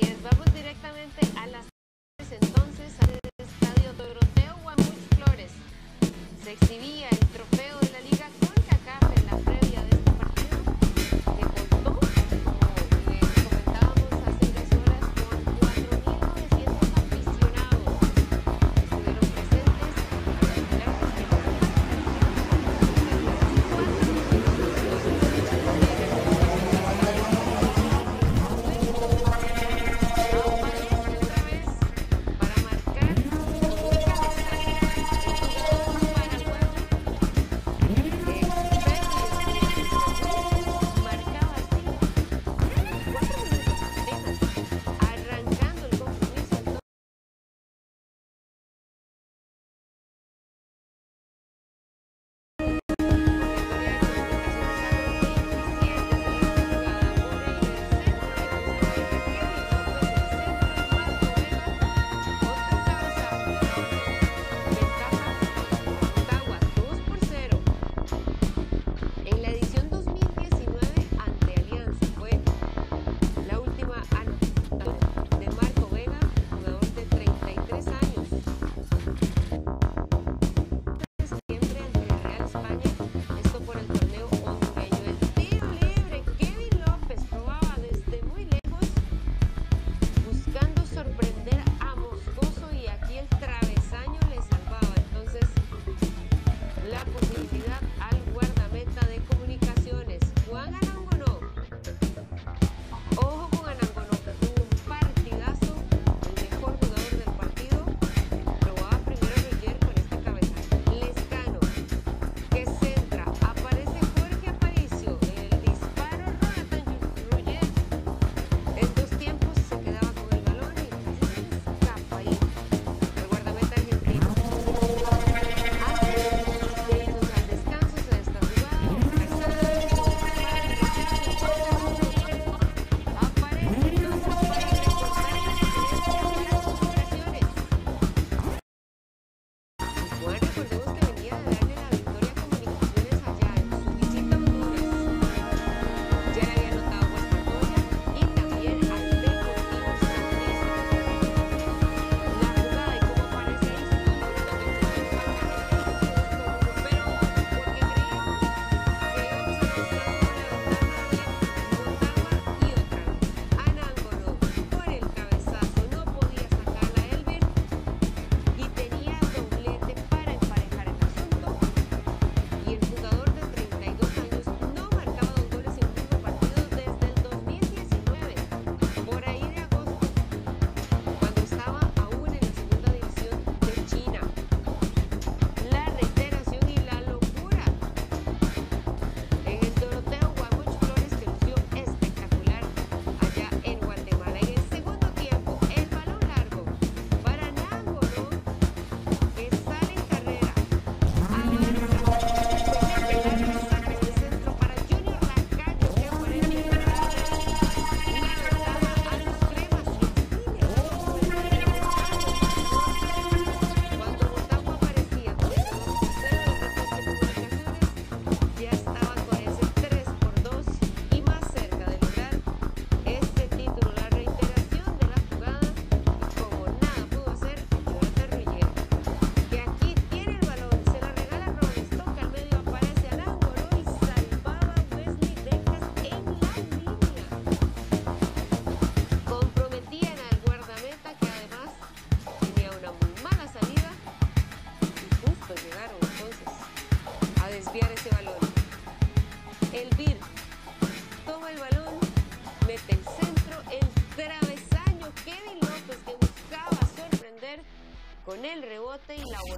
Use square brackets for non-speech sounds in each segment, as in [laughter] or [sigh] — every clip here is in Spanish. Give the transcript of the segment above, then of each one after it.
Vamos directamente a las entonces al estadio Doroteo Guamuch Flores. Se exhibía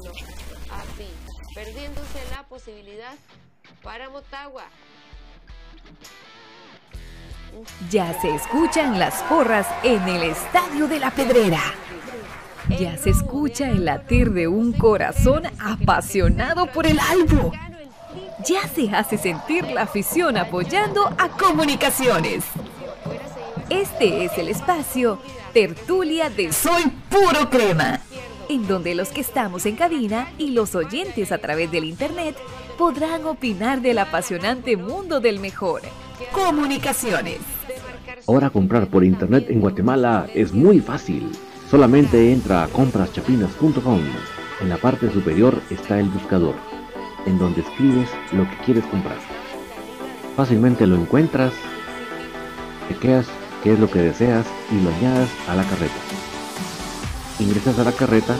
así, perdiéndose la posibilidad para Motagua. Ya se escuchan las porras en el Estadio de la Pedrera. Ya se escucha el latir de un corazón apasionado por el albo. Ya se hace sentir la afición apoyando a Comunicaciones. Este es el espacio Tertulia de Soy Puro Crema en donde los que estamos en cabina y los oyentes a través del Internet podrán opinar del apasionante mundo del mejor. Comunicaciones. Ahora comprar por Internet en Guatemala es muy fácil. Solamente entra a compraschapinas.com. En la parte superior está el buscador, en donde escribes lo que quieres comprar. Fácilmente lo encuentras, chequeas qué es lo que deseas y lo añadas a la carreta. Ingresas a la carreta,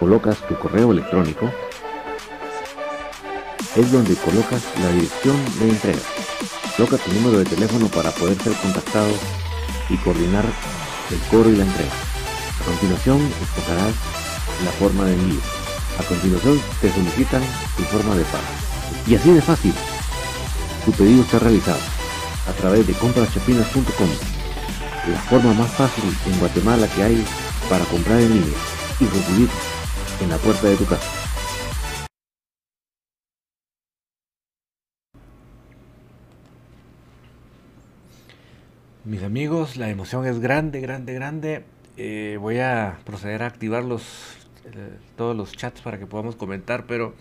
colocas tu correo electrónico, es donde colocas la dirección de entrega. Coloca tu número de teléfono para poder ser contactado y coordinar el cobro y la entrega. A continuación escogerás la forma de envío. A continuación te solicitan tu forma de pago. Y así de fácil, tu pedido está realizado a través de compraschapinas.com, la forma más fácil en Guatemala que hay para comprar en línea y recibir en la puerta de tu casa. Mis amigos, la emoción es grande, grande, grande. Eh, voy a proceder a activar los, eh, todos los chats para que podamos comentar, pero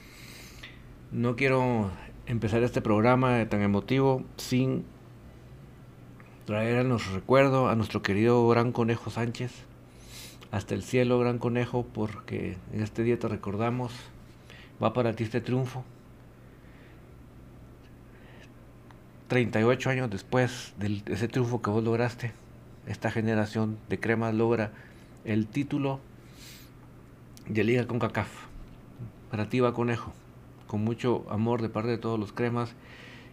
no quiero empezar este programa tan emotivo sin traer a nuestro recuerdo a nuestro querido Gran Conejo Sánchez. Hasta el cielo, Gran Conejo, porque en este día te recordamos. Va para ti este triunfo. 38 años después de ese triunfo que vos lograste, esta generación de cremas logra el título de Liga con CACAF. Para ti va Conejo, con mucho amor de parte de todos los cremas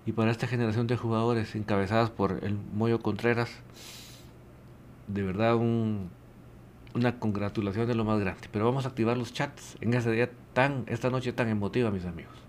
y para esta generación de jugadores encabezadas por el Moyo Contreras, de verdad una congratulación de lo más grande. Pero vamos a activar los chats en este día tan, esta noche tan emotiva, mis amigos.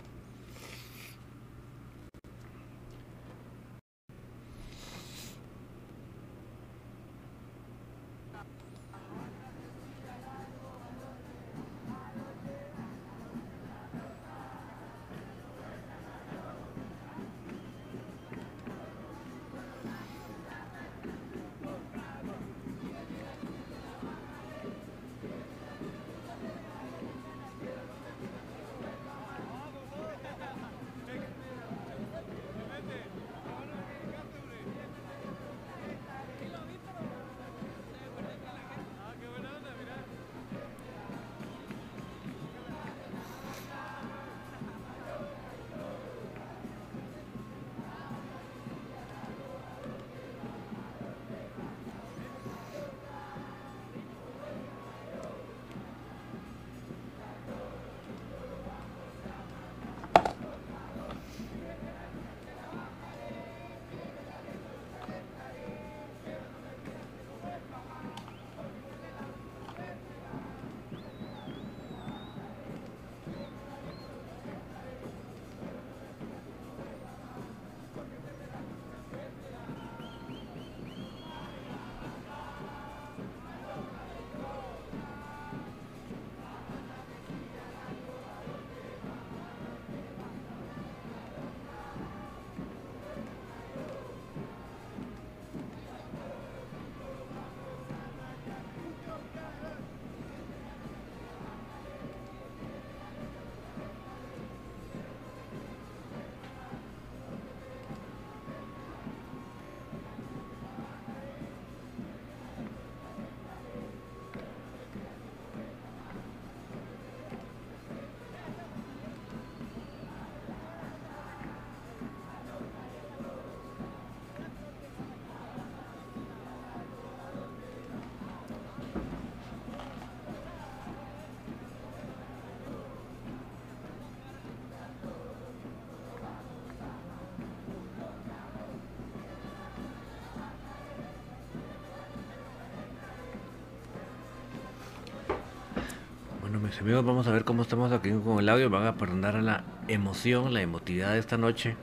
Mis amigos, vamos a ver cómo estamos aquí con el audio. Van a perdonar la emoción, la emotividad de esta noche.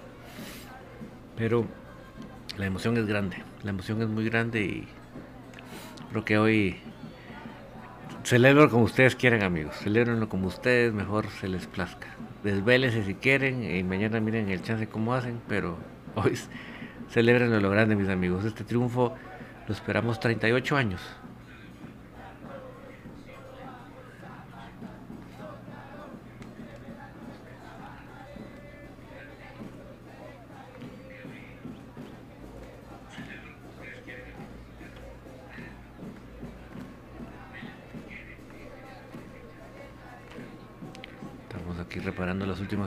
Pero la emoción es grande. La emoción es muy grande y creo que hoy celebro como ustedes quieran, amigos. Celebrenlo como ustedes mejor se les plazca. Desvélense si quieren y mañana miren el chance cómo hacen, pero hoy [laughs] celebren lo grande, mis amigos. Este triunfo lo esperamos 38 años.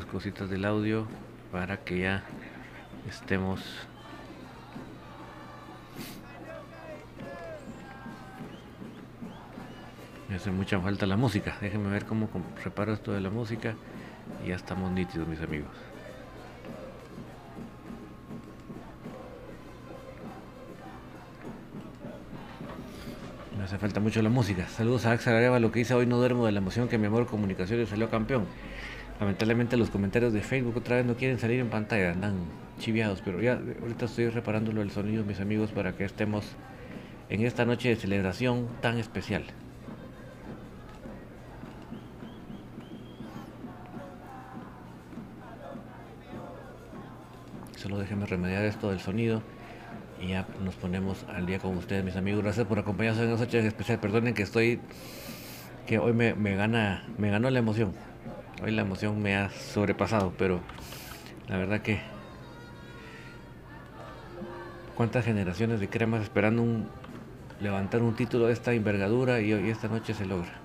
Cositas del audio para que ya estemos me hace mucha falta la música. Déjenme ver cómo reparo esto de la música. Y ya estamos nítidos mis amigos. Me hace falta mucho la música. Saludos a Axel Areva lo que dice hoy no duermo de la emoción que mi amor comunicaciones salió campeón lamentablemente los comentarios de Facebook otra vez no quieren salir en pantalla andan chiviados pero ya ahorita estoy reparándolo el sonido mis amigos para que estemos en esta noche de celebración tan especial Solo déjenme remediar esto del sonido y ya nos ponemos al día con ustedes, mis amigos. Gracias por acompañarnos en esta noche especial. Perdonen que estoy, que hoy me, me, gana, me ganó la emoción. Hoy la emoción me ha sobrepasado, pero la verdad que cuántas generaciones de cremas esperando un, levantar un título de esta envergadura y hoy esta noche se logra.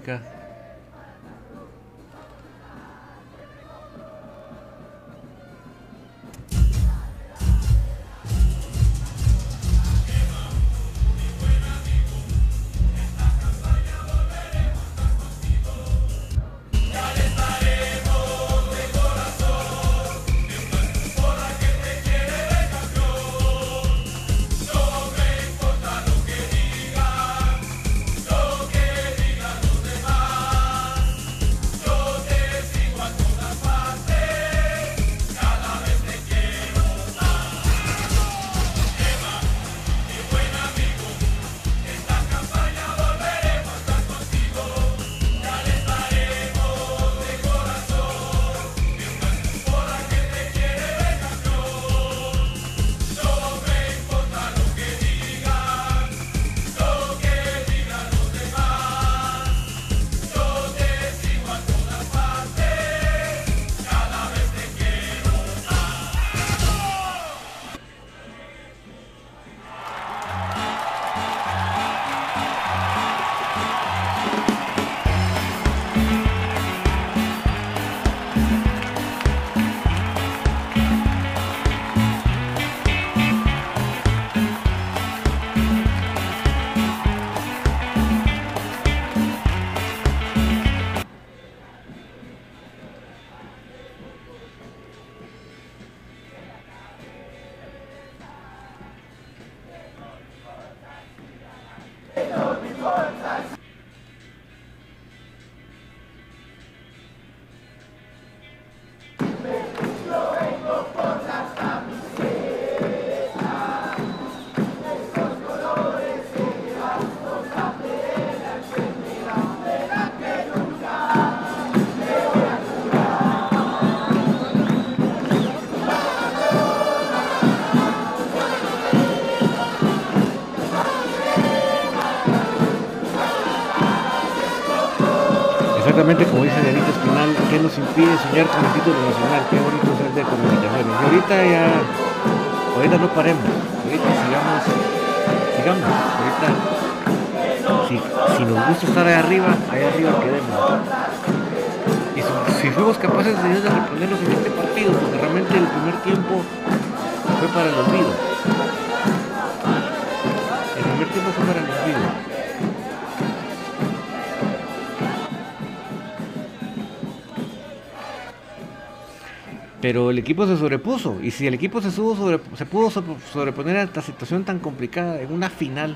Lo impide soñar con el título nacional? Qué bonito es el de comunicaciones. Y ahorita ya, ahorita no paremos, ahorita sigamos, sigamos, ahorita, si, nos gusta estar ahí arriba, ahí arriba quedemos. Y si, si fuimos capaces de, de reponernos en este partido, porque realmente el primer tiempo fue para el olvido. El primer tiempo fue para el olvido. Pero el equipo se sobrepuso y si el equipo se, subo se pudo sobreponer a esta situación tan complicada en una final,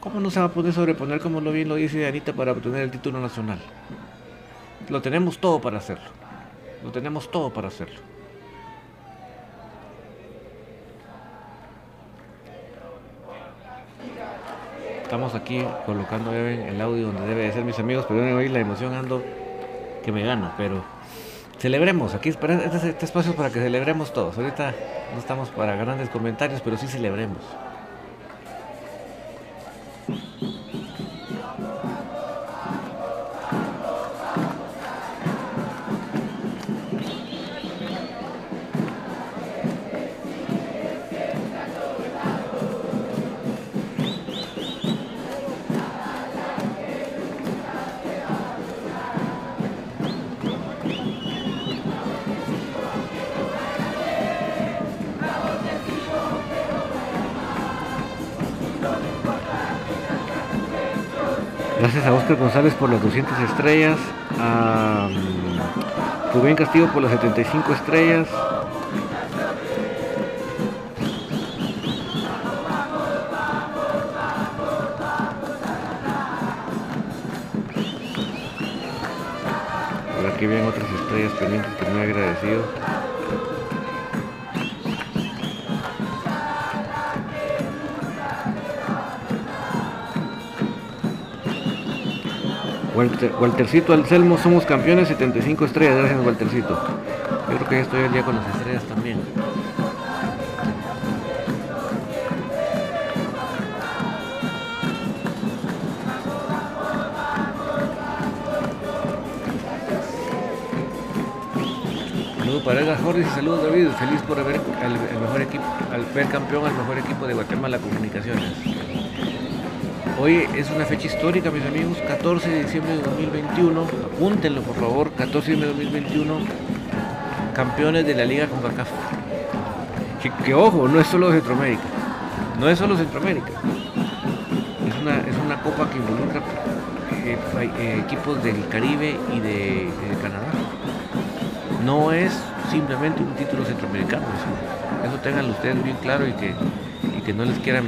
¿cómo no se va a poder sobreponer como lo bien lo dice Anita para obtener el título nacional? Lo tenemos todo para hacerlo. Lo tenemos todo para hacerlo. Estamos aquí colocando el audio donde debe de ser mis amigos, pero hoy la emoción ando que me gana, pero celebremos. Aquí este, este espacio es para que celebremos todos. Ahorita no estamos para grandes comentarios, pero sí celebremos. Gracias a Oscar González por las 200 estrellas. A mm, Rubén Castillo por las 75 estrellas. Por aquí vienen otras estrellas pendientes que muy agradecido. Walter, Waltercito Anselmo, somos campeones, 75 estrellas, gracias Waltercito. Yo creo que ya estoy al día con las estrellas también. Saludos para Edgar Jorge y saludos David, feliz por ver al, mejor equipo, al campeón al mejor equipo de Guatemala Comunicaciones. Hoy es una fecha histórica, mis amigos, 14 de diciembre de 2021. Apúntenlo, por favor, 14 de diciembre de 2021. Campeones de la Liga con Que, que, ojo, no es solo Centroamérica. No es solo Centroamérica. Es una, es una copa que involucra eh, eh, equipos del Caribe y de, de, Canadá. No es simplemente un título centroamericano. Eso, eso tengan ustedes bien claro y que, y que no les quieran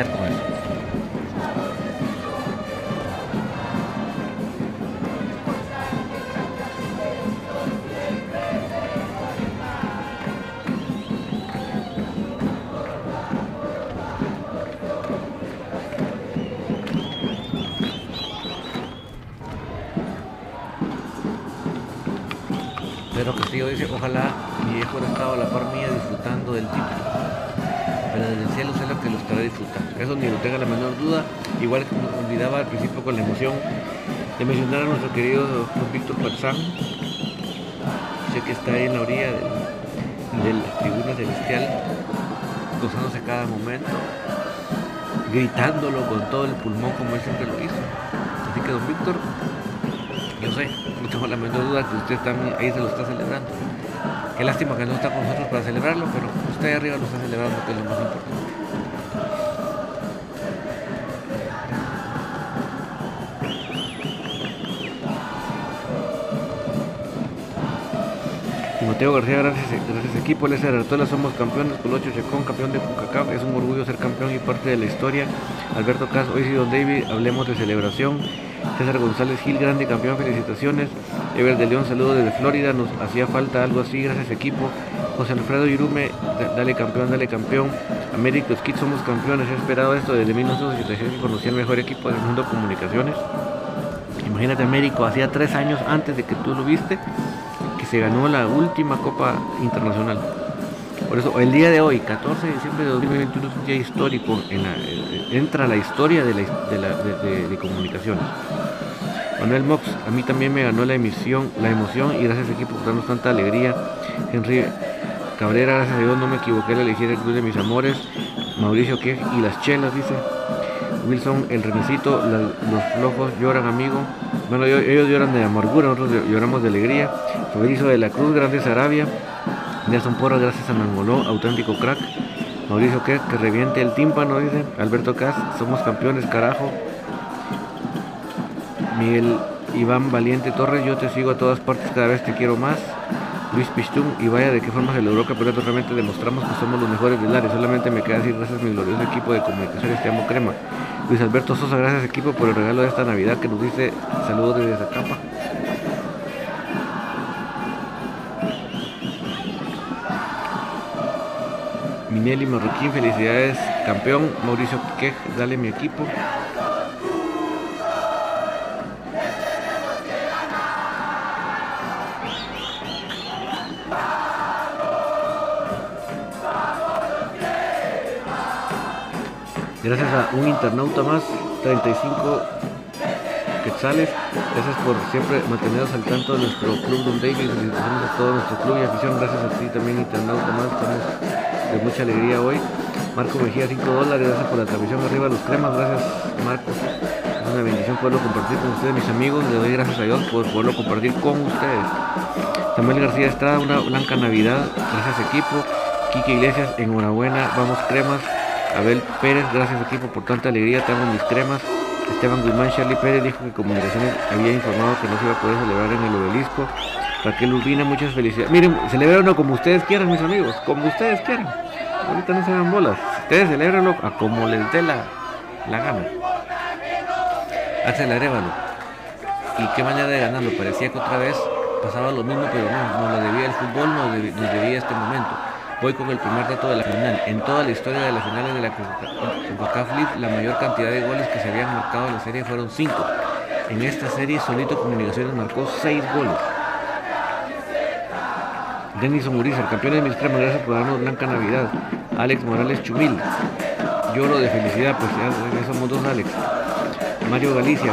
eso. Querido Víctor Patzán. Sé que está ahí en la orilla de, la tribuna celestial, gozándose cada momento, gritándolo con todo el pulmón como él siempre lo hizo. Así que don Víctor, yo sé, no tengo la menor duda que usted también ahí se lo está celebrando. Qué lástima que no está con nosotros para celebrarlo, pero usted arriba lo está celebrando, que es lo más importante. Timoteo García, gracias, gracias equipo. Lester Artola, somos campeones. Colocho Checón, campeón de CONCACAF. Es un orgullo ser campeón y parte de la historia. Alberto Cas, hoy sí, Don David, hablemos de celebración. César González Gil, grande campeón, felicitaciones. Ever de León, saludos desde Florida, nos hacía falta algo así, gracias equipo. José Alfredo Irume, dale campeón, dale campeón. América Kids somos campeones, he esperado esto desde 1986 y conocí el mejor equipo del mundo comunicaciones. Imagínate Américo, hacía tres años antes de que tú lo viste, se ganó la última Copa Internacional. Por eso el día de hoy, 14 de diciembre de 2021, es un día histórico, en la, entra la historia de, la, de, comunicaciones. Manuel Mox, a mí también me ganó la emisión, la emoción y gracias equipo por darnos tanta alegría. Henry Cabrera, gracias a Dios no me equivoqué al elegir el club de mis amores. Mauricio que y las chelas, dice. Wilson, el remesito, los flojos lloran, amigo. Bueno, ellos lloran de amargura, nosotros lloramos de alegría. Fabrizio de la Cruz, Grandes Arabia. Nelson Porra, gracias a Mangoló, auténtico crack. Mauricio que que reviente el tímpano, dice. Alberto Cas, somos campeones, carajo. Miguel Iván Valiente Torres, yo te sigo a todas partes, cada vez te quiero más. Luis Pichtum, y vaya de qué forma se logró campeonato, realmente demostramos que somos los mejores del área. Solamente me queda decir gracias a mi glorioso equipo de comunicaciones, te amo crema. Luis Alberto Sosa, gracias equipo por el regalo de esta Navidad que nos dice saludos desde Zacapa. Minelli Marroquín, felicidades campeón. Mauricio Quej, dale mi equipo. Gracias a un internauta más, 35 quetzales. Gracias por siempre mantenernos al tanto de nuestro club Don David. Gracias a todo nuestro club y afición. Gracias a ti también, internauta más. Estamos de mucha alegría hoy. Marco Mejía, 5 dólares. Gracias por la transmisión arriba los cremas. Gracias, Marcos. Es una bendición poderlo compartir con ustedes, mis amigos. Le doy gracias a Dios por poderlo compartir con ustedes. Samuel García Estrada, una blanca Navidad. Gracias, equipo. Quique Iglesias, enhorabuena. Vamos, cremas. Abel Pérez, gracias equipo por tanta alegría. Tengo mis cremas. Esteban Guzmán, Charlie Pérez dijo que Comunicaciones había informado que no se iba a poder celebrar en el obelisco. Raquel Urbina, muchas felicidades. Miren, celebrenlo como ustedes quieran, mis amigos, como ustedes quieran. Ahorita no se dan bolas. Ustedes celebrenlo a como les dé la, la gana. Hace el arévalo. Y qué manera de ganarlo. Parecía que otra vez pasaba lo mismo, pero no, no lo debía el fútbol, nos debía este momento. Voy con el primer dato de la final. En toda la historia de las finales de la CONCACAF League, la mayor cantidad de goles que se habían marcado en la serie fueron 5. En esta serie, solito Comunicaciones marcó 6 goles. Denison Uriza, campeón de mis cremas, gracias por darnos Blanca Navidad. Alex Morales Chumil, lloro de felicidad, pues ya, somos dos Alex. Mario Galicia,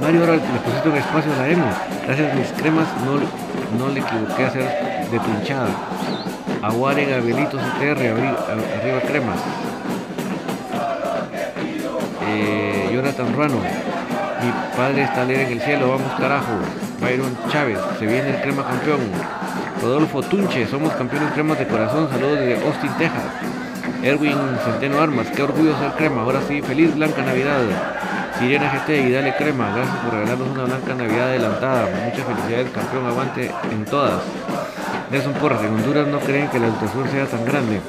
Mario ahora le pusiste un espacio a la. Gracias mis cremas, no, no le equivoqué a hacer de pinchada. Aguare Gabrielito CTR, arriba cremas. Eh, Jonathan Ruano, mi padre está alegre en el cielo, vamos carajo. Byron Chávez, se viene el crema campeón. Rodolfo Tunche, somos campeones cremas de corazón, saludos desde Austin, Texas. Erwin Centeno Armas, qué orgullo ser crema, ahora sí, feliz Blanca Navidad. Sirena GT y dale crema, gracias por regalarnos una Blanca Navidad adelantada. Muchas felicidades, campeón, aguante en todas. Nelson Porras, en Honduras no creen que la ultrasur sea tan grande.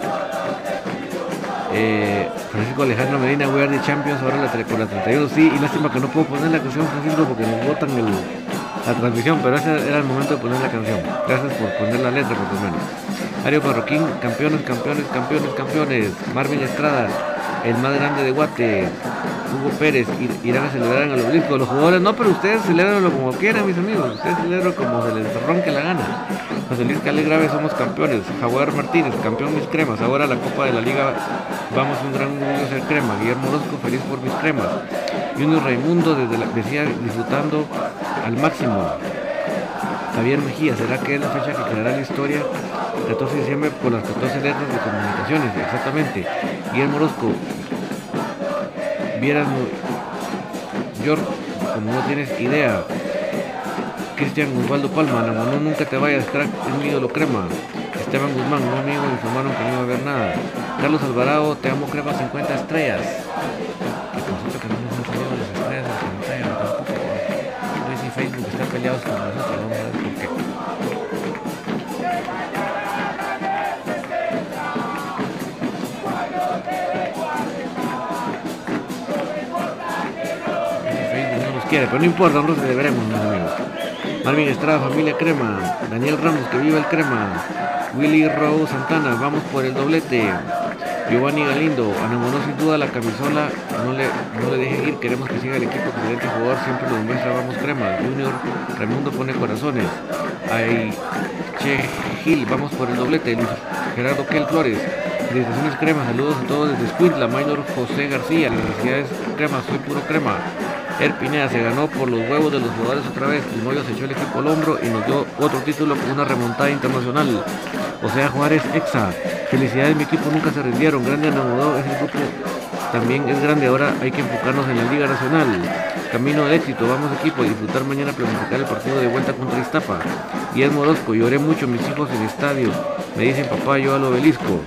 Eh, Francisco Alejandro Medina, We Are the Champions, ahora la, por la 31. Sí, y lástima que no puedo poner la canción, Francisco, porque nos botan la transmisión, pero ese era el momento de poner la canción. Gracias por poner la letra, por lo menos. Ario Marroquín, campeones, campeones, campeones, campeones. Marvin Estrada, el más grande de Guate. Hugo Pérez irán a celebrar en el obelisco. Los jugadores no, pero ustedes celebranlo como quieran, mis amigos. Ustedes celebran como se les ronque la gana. José Luis Grave somos campeones. Jaguar Martínez, campeón mis cremas. Ahora la Copa de la Liga, vamos un gran orgullo ser crema. Guillermo Orozco, feliz por mis cremas. Junior Raimundo, desde la, decía disfrutando al máximo. Javier Mejía, ¿será que es la fecha que quedará la historia? 14 de diciembre por las 14 letras de comunicaciones, exactamente. Guillermo Orozco, vieras, York, como no tienes idea. Cristian Osvaldo Palma, no, nunca te vayas, crack, es mi ídolo crema. Esteban Guzmán, no amigo, me informaron que no iba a haber nada. Carlos Alvarado, te amo crema 50 estrellas. Que que no nos han las estrellas en pantalla, tampoco. Sé si Facebook está peleado con nosotros, pero no importa, nosotros celebremos, mis amigos. Marvin Estrada, familia Crema. Daniel Ramos, que viva el Crema. Willy Raúl Santana, vamos por el doblete. Giovanni Galindo, enamoró sin duda la camisola, no le, no le deje ir, queremos que siga el equipo, excelente jugador, siempre lo demuestra, vamos crema. Junior, Raimundo pone corazones. Ay, Che Gil, vamos por el doblete. Luis Gerardo Kel Flores, felicitaciones crema, saludos a todos desde Squid, Mayor José García, es crema, soy puro crema. Erpinea se ganó por los huevos de los jugadores otra vez. El Moyo se echó el equipo al hombro y nos dio otro título con una remontada internacional. O sea, Juárez Exa. Felicidades, mi equipo nunca se rindieron. Grande enamorado, ese grupo también es grande. Ahora hay que enfocarnos en la Liga Nacional. Camino del éxito, vamos equipo a disfrutar mañana planificar el partido de vuelta contra Iztapa. Y es Morosco, lloré mucho mis hijos en estadio. Me dicen papá, yo al obelisco.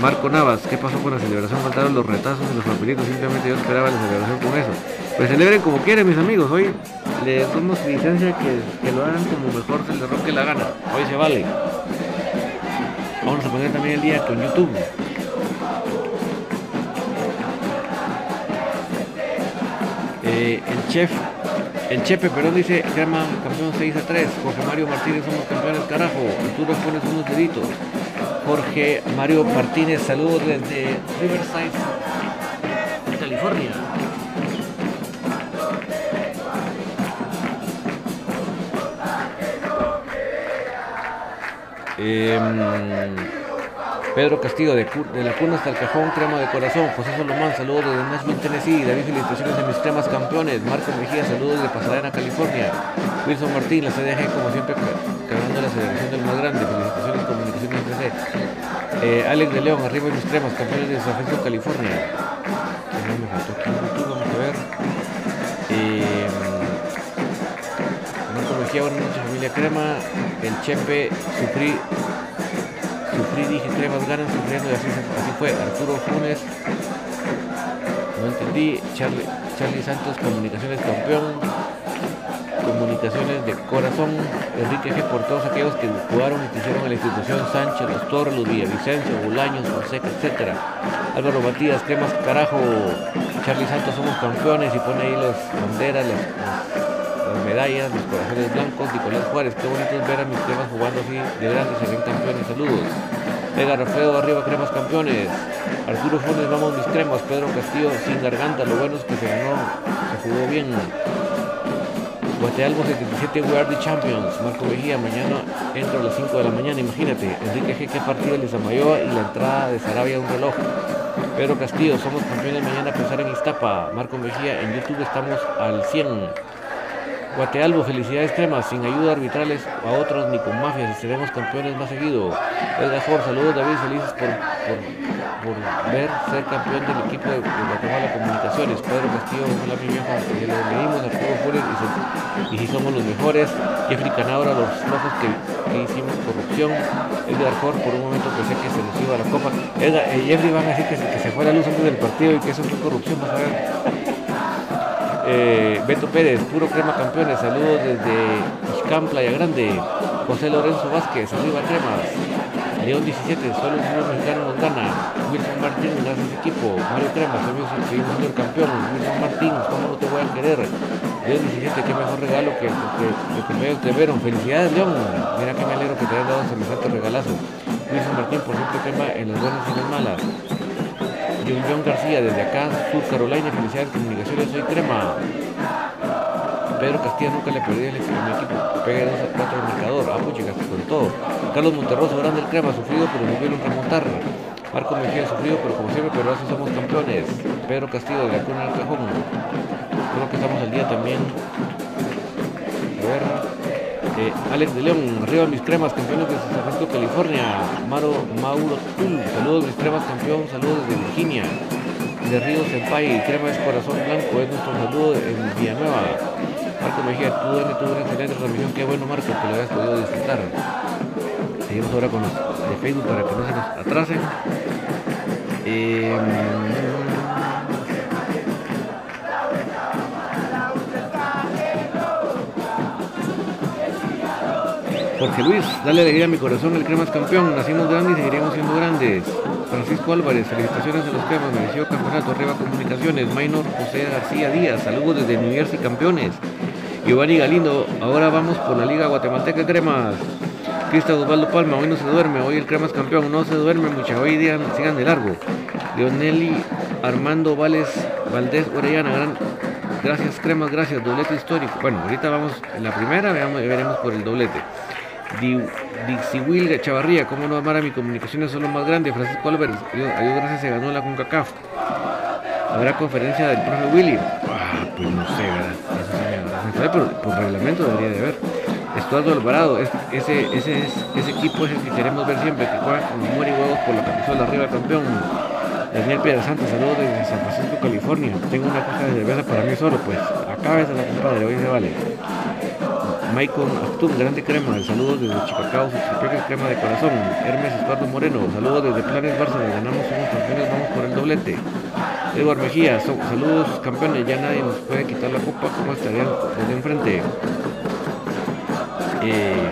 Marco Navas, ¿qué pasó con la celebración? Faltaron los retazos y los papelitos, simplemente yo esperaba la celebración con eso. Pues celebren como quieren, mis amigos. Hoy les damos licencia que, que lo hagan como mejor se les roque la gana. Hoy se vale. Vamos a poner también el día con YouTube. Eh, el chef, el Chepe, perdón, dice Germán, campeón 6 a 3. Jorge Mario Martínez, somos campeones carajo. Y tú nos pones unos deditos. Jorge Mario Martínez, saludos desde Riverside, California. Eh, Pedro Castillo, de, la cuna hasta el cajón, crema de corazón. José Solomán, saludos desde Nashville, Tennessee. David, felicitaciones de mis cremas campeones. Marco Mejía, saludos de Pasadena, California. Wilson Martín, la CDG, como siempre, cargando la celebración del más grande. Felicitaciones, comunicaciones 3 eh, Alex de León, arriba de mis cremas, campeones de San Francisco, California. Que no me faltó vamos a ver. Eh, Buenas noches, familia crema. El Chepe, sufrí sufrí, dije cremas ganas sufriendo y así, fue. Arturo Funes, no entendí. Charlie, Charlie Santos, comunicaciones campeón. Comunicaciones de corazón. Enrique G. por todos aquellos que jugaron y que hicieron en la institución Sánchez, Los Torres, Los Villavicencio, Bulaños, Fonseca, etc. Álvaro Matías, cremas carajo. Charlie Santos, somos campeones y pone ahí las banderas, las medallas, los corazones blancos, Nicolás Juárez, qué bonito es ver a mis cremas jugando así de grandes, se ven campeones, saludos. Vega Rafael, arriba cremas campeones. Arturo Funes, vamos mis cremas. Pedro Castillo sin garganta, lo bueno es que se ganó, se jugó bien. Guatealbo 77 We Are the Champions. Marco Mejía, mañana entro a las 5 de la mañana, imagínate. Enrique G. qué partido de Zamayoa y la entrada de Sarabia un reloj. Pedro Castillo, somos campeones mañana a pensar en Iztapa. Marco Mejía, en YouTube estamos al 100. Guatealbo, felicidades cremas, sin ayuda arbitrales a otros ni con mafias y seremos campeones más seguido. Edgar Jorge, saludos David, felices por, por, por, ver ser campeón del equipo de, de Guatemala Comunicaciones. Pedro Castillo, mi viejo, que lo medimos, Arturo Funes y, y si somos los mejores. Jeffrey Canabra, los flojos que, que, hicimos corrupción. Edgar Jorge, por un momento pensé que se nos iba a la copa. Edgar, eh, Jeffrey van a decir que, que se fue la luz antes del partido y que eso fue corrupción, vas a ver. Eh, Beto Pérez, puro crema campeones, saludos desde Ixcán, Playa Grande. José Lorenzo Vázquez, arriba cremas. León 17, solo el señor mexicano nos gana. Wilson Martín, gracias equipo. Mario Cremas, seguimos siendo campeón. Wilson Martín, ¿cómo no te voy a querer? León 17, qué mejor regalo que lo que me te vieron. Felicidades, León. Mira que me alegro que te hayan dado semejante regalazo. Wilson Martín, por siempre crema en las buenas y las malas. John John García, desde acá, Sur Carolina, felicidades, comunicaciones, soy crema. Pedro Castilla nunca le perdí el equipo, pegue 2 a 4 al marcador, ah, pues llegaste con todo. Carlos Monterroso, grande el crema, sufrido, pero volvieron a remontar. Marco Mejía, sufrido, pero como siempre, pero así somos campeones. Pedro Castillo, de la cuna del cajón. Creo que estamos al día también. A ver. Eh, Alex de León, arriba mis cremas, campeones de Francisco, California. Maro, Mauro Tul, saludos mis cremas, campeón, saludos desde Virginia. De Río Senpai, crema es corazón blanco, es nuestro saludo en Villanueva. Marco Mejía, tú eres tuvo una excelente transmisión, qué bueno Marco, que lo hayas podido disfrutar. Seguimos ahora con los de Facebook para que no se nos atrasen. Eh, Jorge Luis, dale alegría a mi corazón, el Cremas campeón, nacimos grandes y seguiremos siendo grandes. Francisco Álvarez, felicitaciones a los Cremas, merecido campeonato, arriba comunicaciones. Maynor José García Díaz, saludos desde New Jersey, campeones. Giovanni Galindo, ahora vamos por la Liga Guatemalteca Cremas. Cristian Osvaldo Palma, hoy no se duerme, hoy el Cremas campeón, no se duerme mucha, hoy día sigan de largo. Leoneli Armando Vales Valdés Orellana, gracias Cremas, gracias, doblete histórico. Bueno, ahorita vamos en la primera, veamos, veremos por el doblete. Dixiwil Chavarría, cómo no amar a mi comunicación, son lo más grande. Francisco Álvarez, a Dios gracias se ganó la CONCACAF. Habrá conferencia del profe Willy. Ah, pues no sé, ¿verdad? Pero por reglamento debería de haber. Estuardo Alvarado, es, ese, ese, es, ese equipo es el que queremos ver siempre, que juega con muere y huevos por la camisola arriba campeón. Daniel Piedra Santa, saludos desde San Francisco, California. Tengo una caja de cerveza para mí solo, pues acá esa la compadre, hoy se vale. Michael Actum, grande crema, saludos desde Chipacao, su crema de corazón. Hermes Estuardo Moreno, saludos desde Planes Barça, ganamos, somos campeones, vamos por el doblete. Edward Mejía, saludos campeones, ya nadie nos puede quitar la copa, ¿cómo estarían desde enfrente? Eh,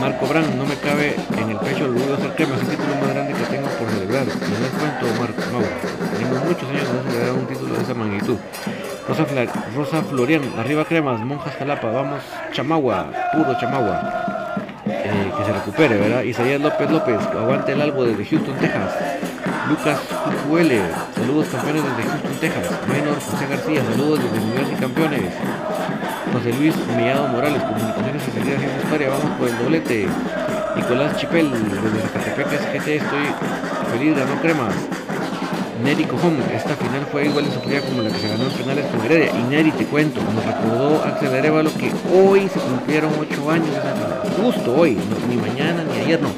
Marco Brand, no me cabe en el pecho el orgullo de ser crema, es el título más grande que tengo por celebrar. No les cuento, Marco, Mauro. Tenemos muchos años de no celebrar un título de esa magnitud. Rosa, Fla Florian, arriba cremas, Monjas Jalapa, vamos, Chamagua, puro Chamagua. Eh, que se recupere, ¿verdad? Isaías López López, aguante el albo desde Houston, Texas. Lucas Cucuele, saludos campeones desde Houston, Texas. Menor José García, saludos desde New Jersey campeones. José Luis Mellado Morales, comunicaciones y salida haciendo historia, vamos por el doblete. Nicolás Chipel, desde Zacatepec, GT, estoy feliz, ganó cremas. Neri Cojón, esta final fue igual de sufrida como la que se ganó en penales con Heredia. Y Neri, te cuento, nos recordó Axel Arevalo que hoy se cumplieron 8 años de esa final. Justo hoy, ni mañana ni ayer, no.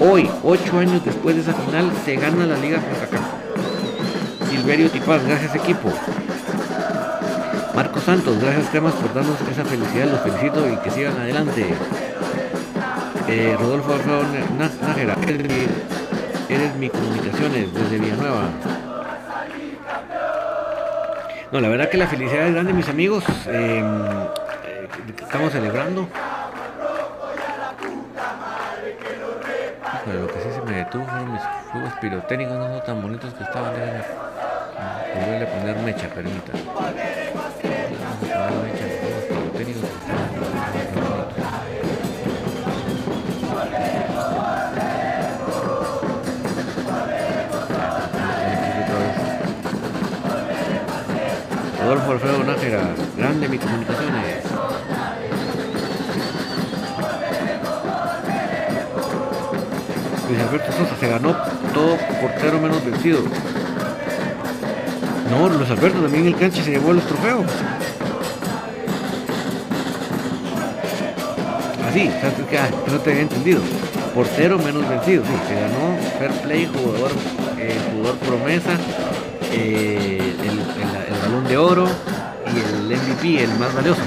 Hoy, 8 años después de esa final, se gana la Liga con Silverio Tipaz, gracias equipo. Marco Santos, gracias cremas por darnos esa felicidad, los felicito y que sigan adelante. Eh, Rodolfo Alfredo Nájera, eres mi comunicaciones desde Villanueva. No, la verdad que la felicidad es grande, mis amigos. Em, eh, estamos celebrando. Lo que sí se me detuvo fueron mis fuegos pirotécnicos, no son tan bonitos que estaban. Déjenme a poner mecha, permita. Rodolfo Alfredo Nájera, grande mi comunicaciones. Luis Alberto Sosa se ganó todo portero menos vencido. No, Luis Alberto también el canche se llevó los trofeos. Así, que no te había entendido. Portero menos vencido, sí, se ganó Fair Play, jugador, eh, jugador promesa, eh, el, el, el balón de oro y el MVP, el más valioso.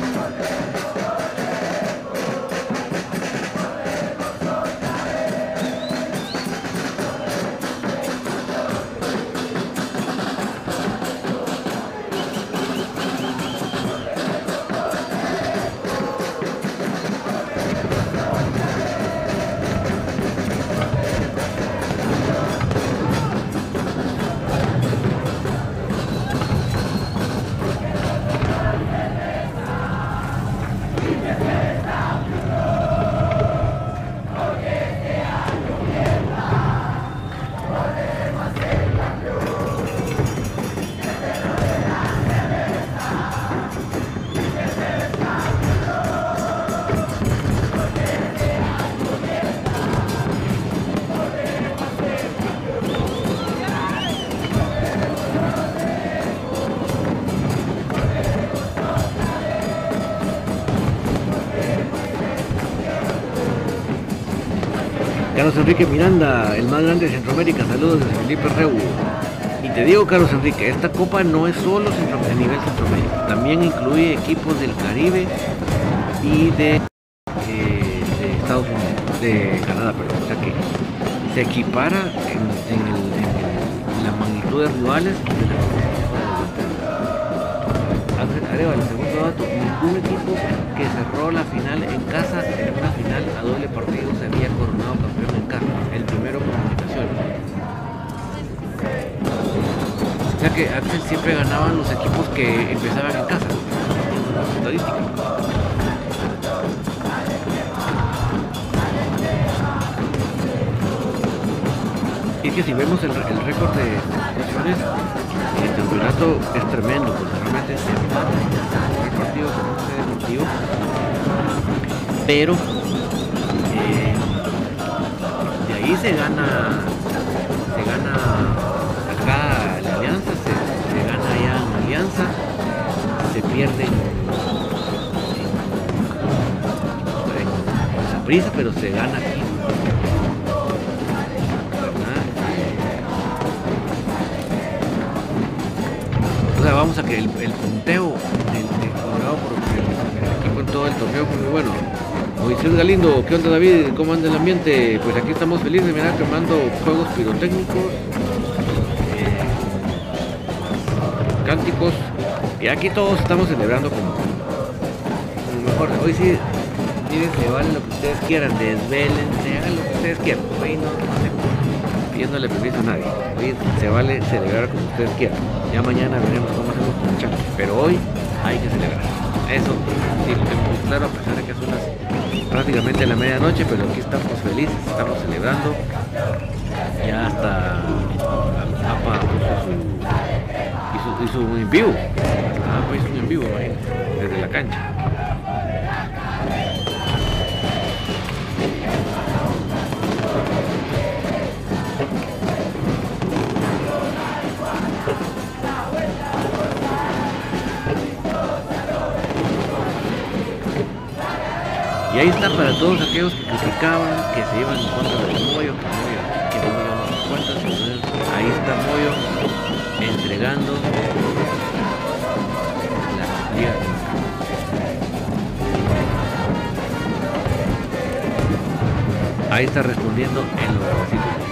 Enrique Miranda, el más grande de Centroamérica. Saludos desde Felipe Reu. Y te digo, Carlos Enrique, esta copa no es solo a nivel Centroamérica. También incluye equipos del Caribe y de, eh, Estados Unidos, de Canadá, perdón. O sea que se equipara en, en, el, en, la magnitud de rivales que antes siempre ganaban los equipos que empezaban en casa, estadística. Y es que si vemos el, récord de posiciones, el campeonato es tremendo, porque realmente empata el partido pero eh, de ahí se gana, se gana se pierde esa prisa, pero se gana aquí. O sea, vamos a que el, punteo del, logrado por el, equipo todo el torneo fue muy bueno. Moisés Galindo, ¿qué onda David? ¿Cómo anda el ambiente? Pues aquí estamos felices, mira, quemando juegos pirotécnicos, eh, cánticos, y aquí todos estamos celebrando como, como mejor. Hoy sí, miren, se vale lo que ustedes quieran, desvelense, hagan lo que ustedes quieran. Hoy no, no pidiéndole permiso a nadie. Hoy se vale celebrar como ustedes quieran. Ya mañana veremos cómo hacemos con chance. Pero hoy hay que celebrar. Eso sí lo tengo muy claro, a pesar de que son las prácticamente la medianoche, pero aquí estamos felices, estamos celebrando. Ya hasta Papa puso su, un en país sueño en vivo, imagínate, desde la cancha. Y ahí está para todos aquellos que criticaban, que se iban en contra de Moyo, que no se cuenta, ahí está Moyo entregando Ahí está respondiendo en los requisitos.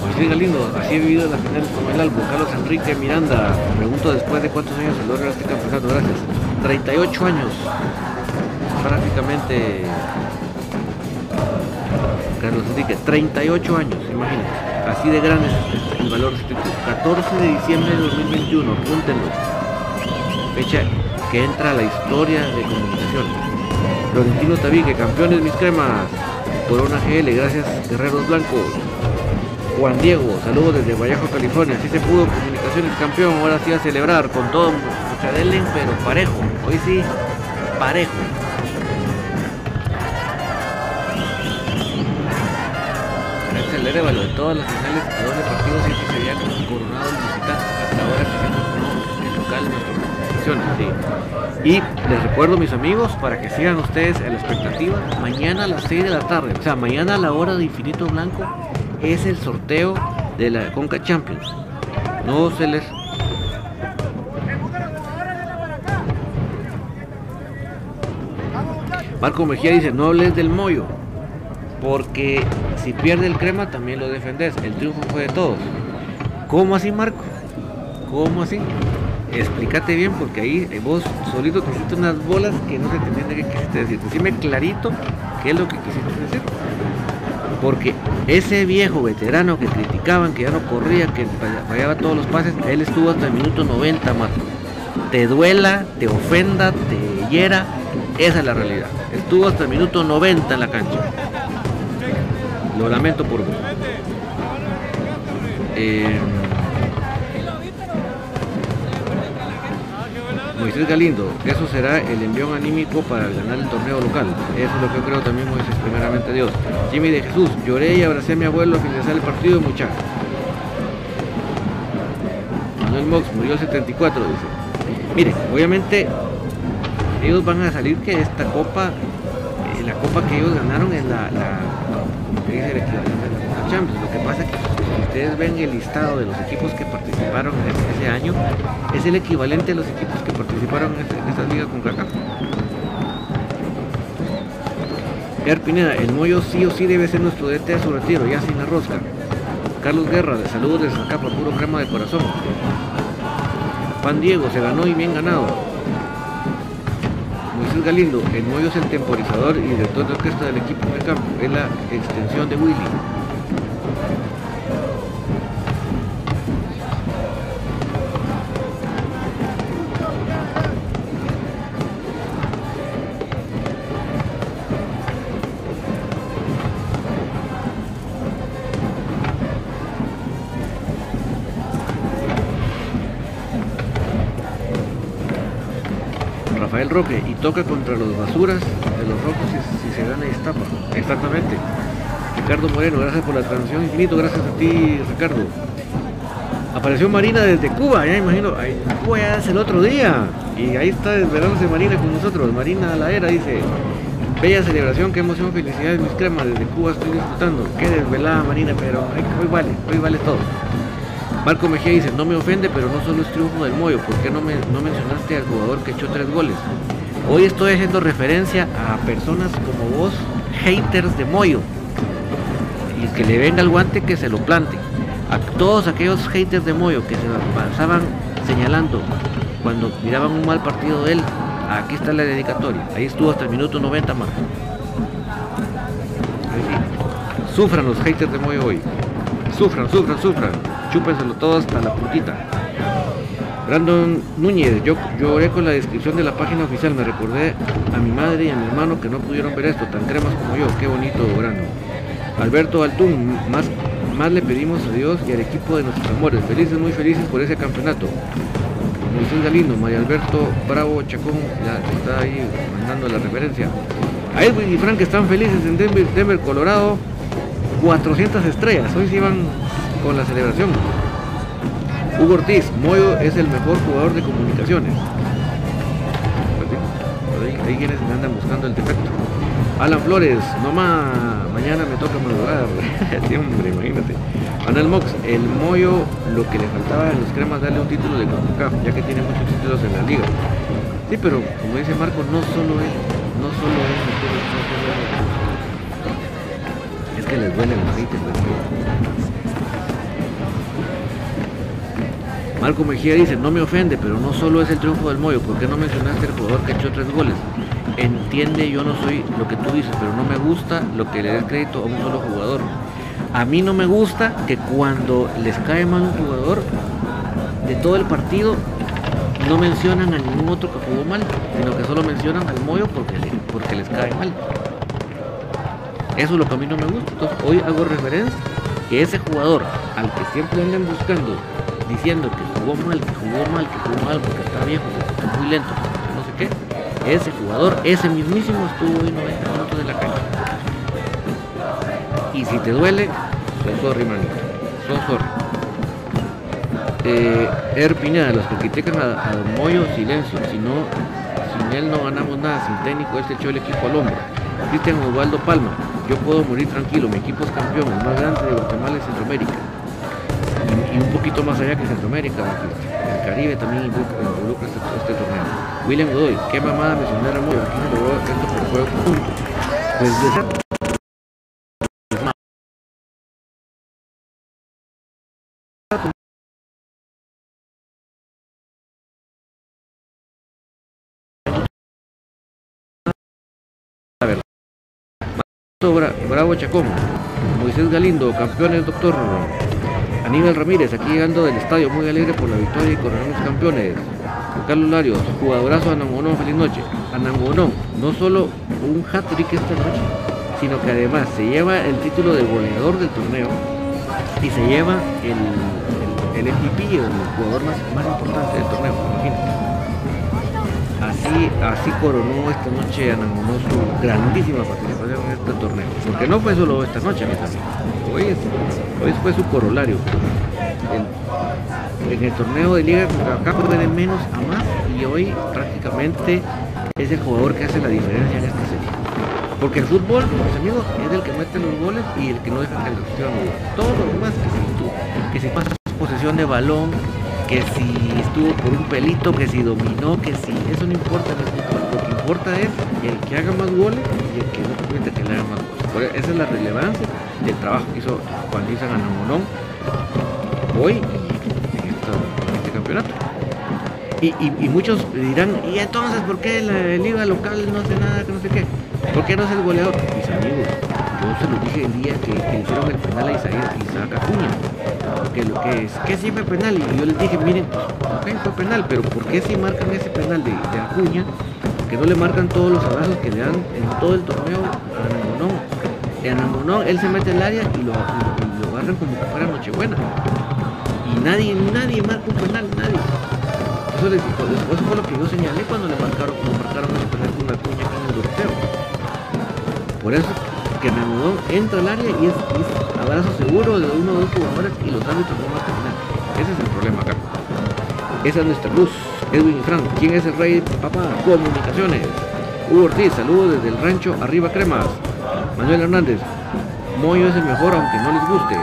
Moisés Galindo, así he vivido la final con el álbum. Carlos Enrique Miranda, pregunto después de cuántos años se logra este campeonato, gracias. 38 años, prácticamente. Carlos Enrique, 38 años, imagínate. Así de grande es el valor restrictivo. 14 de diciembre de 2021, apúntenlo. Fecha que entra a la historia de comunicación. Florentino Tabique, campeones mis cremas. Corona GL, gracias Guerreros Blancos. Juan Diego, saludos desde Vallejo, California. Así se pudo, comunicaciones campeón. Ahora sí a celebrar con todo Muchadelen, pero parejo. Hoy sí, parejo. De todas las finales a doble partido siempre se había coronado el visitante. Hasta ahora que se coronó el local de nuestra competición. Sí. Y les recuerdo, mis amigos, para que sigan ustedes en la expectativa, mañana a las 6 de la tarde, o sea, mañana a la hora de Infinito Blanco, es el sorteo de la Conca Champions. No se les Marco Mejía dice, no hables del mollo, porque si pierde el crema también lo defendés. El triunfo fue de todos. ¿Cómo así, Marco? ¿Cómo así? Explícate bien, porque ahí eh, vos solito te hiciste unas bolas que no se entiende qué quisiste decir. Decime clarito qué es lo que quisiste decir. Porque ese viejo veterano que criticaban, que ya no corría, que fallaba todos los pases, él estuvo hasta el minuto 90, Marco. Te duela, te ofenda, te hiera, esa es la realidad. Estuvo hasta el minuto 90 en la cancha. Lo lamento por vos. Eh, Moisés Galindo, eso será el envión anímico para ganar el torneo local. Eso es lo que yo creo también, Moisés, primeramente Dios. Jimmy de Jesús, lloré y abracé a mi abuelo al finalizar el partido, muchacho. Manuel Mox murió el 74, dice. Mire, obviamente ellos van a salir que esta copa, eh, la copa que ellos ganaron es la, la dije, el equivalente a la Champions. Lo que pasa es que si ustedes ven el listado de los equipos que participaron ese, año, es el equivalente a los equipos que participaron en, este, esta liga con CACAF. Edgar Pineda, el Moyo sí o sí debe ser nuestro DT a su retiro, ya sin la rosca. Carlos Guerra, de saludos acá por puro crema de corazón. Juan Diego, se ganó y bien ganado. Galindo, el Moyo es el temporizador y director de orquesta del equipo de campo, es la extensión de Willy. Y toca contra los basuras de los rojos si, si se gana Iztapa. Exactamente. Ricardo Moreno, gracias por la transmisión infinito, gracias a ti Ricardo. Apareció Marina desde Cuba, ya imagino, ahí, Cuba es el otro día. Y ahí está desvelándose Marina con nosotros. Marina a la era dice, bella celebración, qué emoción, felicidades mis cremas, desde Cuba estoy disfrutando. Qué desvelada Marina, pero ay, hoy vale, hoy vale todo. Marco Mejía dice, no me ofende, pero no solo es triunfo del Moyo, ¿por qué no, me, no mencionaste al jugador que echó tres goles? Hoy estoy haciendo referencia a personas como vos, haters de Moyo. Y que le venga el guante que se lo plante. A todos aquellos haters de Moyo que se pasaban señalando cuando miraban un mal partido de él, aquí está la dedicatoria. Ahí estuvo hasta el minuto 90 más. Sufran los haters de Moyo hoy. Sufran, sufran, sufran. Chúpenselo todo hasta la puntita. Brandon Núñez, yo lloré con la descripción de la página oficial, me recordé a mi madre y a mi hermano que no pudieron ver esto, tan cremas como yo, qué bonito Brandon. Alberto Altún, más, más le pedimos a Dios y al equipo de nuestros amores, felices, muy felices por ese campeonato. Moisés Galindo, María Alberto Bravo Chacón, ya está ahí mandando la referencia. A Edwin y Frank están felices en Denver, Denver, Colorado. 400 estrellas, hoy se iban con la celebración. Hugo Ortiz, Moyo es el mejor jugador de comunicaciones. Pues ahí, ahí quienes andan buscando el defecto. Alan Flores, no más, mañana me toca madurar. [laughs] sí, hombre, imagínate. Manuel Mox, el Moyo, lo que le faltaba en los cremas darle un título de CONCACAF, ya que tiene muchos títulos en la liga. Sí, pero como dice Marco, no solo él, no solo él, no solo él. Es que les duele el aceite, Marco Mejía dice, no me ofende, pero no solo es el triunfo del Moyo, ¿por qué no mencionaste el jugador que echó tres goles? Entiende, yo no soy lo que tú dices, pero no me gusta lo que le des crédito a un solo jugador. A mí no me gusta que cuando les cae mal un jugador de todo el partido, no mencionan a ningún otro que jugó mal, sino que solo mencionan al Moyo porque, porque les cae mal. Eso es lo que a mí no me gusta. Entonces hoy hago referencia que ese jugador al que siempre andan buscando diciendo que jugó mal, que jugó mal, que jugó mal porque está viejo, porque está muy lento, no sé qué. Ese jugador, ese mismísimo estuvo hoy 90 minutos de la cancha. Y si te duele, son sorry, manito. Son sorry. Eh, Er Pineda, los que critican a, a Don Moyo, silencio. Si no, sin él no ganamos nada. Sin técnico, este echó el equipo al hombro. Cristian Osvaldo Palma, yo puedo morir tranquilo. Mi equipo es campeón, el más grande de Guatemala y Centroamérica un poquito más allá que Centroamérica, el Caribe también involucra, este, este, torneo. William Godoy, qué mamada mencionar a Moyo, aquí no logró esto por juego punto. Pues de Bravo Chacón, Moisés Galindo, campeones doctor Aníbal Ramírez, aquí llegando del estadio, muy alegre por la victoria y coronamos campeones. Carlos Larios, jugadorazo Anangonón, feliz noche. Anangonón, no solo un hat-trick esta noche, sino que además se lleva el título de goleador del torneo y se lleva el, el, el MVP, el jugador más, más importante del torneo, imagínate. Así, así coronó esta noche Anangonó su grandísima participación este torneo. Porque no fue solo esta noche. Hoy, es, hoy fue su corolario. En el torneo de liga acá fue de menos a más y hoy prácticamente es el jugador que hace la diferencia en esta serie. Porque el fútbol, mis amigos, es el que mete los goles y el que no deja que los Todo lo demás que si tú, que si posesión de balón, que si estuvo por un pelito, que si dominó, que si eso no importa en el fútbol. Importa es el que haga más goles y el que no permite que le haga más goles. Por esa es la relevancia del trabajo que hizo Juan Luis Ganamonón hoy en, este campeonato. Y, y, muchos dirán, ¿y entonces por qué la, liga local no hace nada, que no sé qué? ¿Por qué no es el goleador? Mis amigos, yo se lo dije el día que, hicieron el penal a Isaac, Isaac Acuña. Que lo que es, que fue penal. Y yo les dije, miren, pues, ok, fue penal, pero ¿por qué si marcan ese penal de, de Acuña? Que no le marcan todos los abrazos que le dan en todo el torneo a Anangonón. En Anangonón él se mete al área y lo, y lo como que fuera Nochebuena. Y nadie, nadie marca un penal, nadie. Eso, les, eso fue lo que yo señalé cuando le marcaron, cuando marcaron ese penal con Acuña acá en el europeo. Por eso que Nanudón entra al área y es, es, abrazo seguro de uno o dos jugadores y los árbitros no marcan nada. Ese es el problema acá. Esa es nuestra luz. Edwin Frank, ¿quién es el rey? Papá, comunicaciones. Hugo Ortiz, saludos desde el rancho Arriba Cremas. Manuel Hernández, Moyo es el mejor aunque no les guste.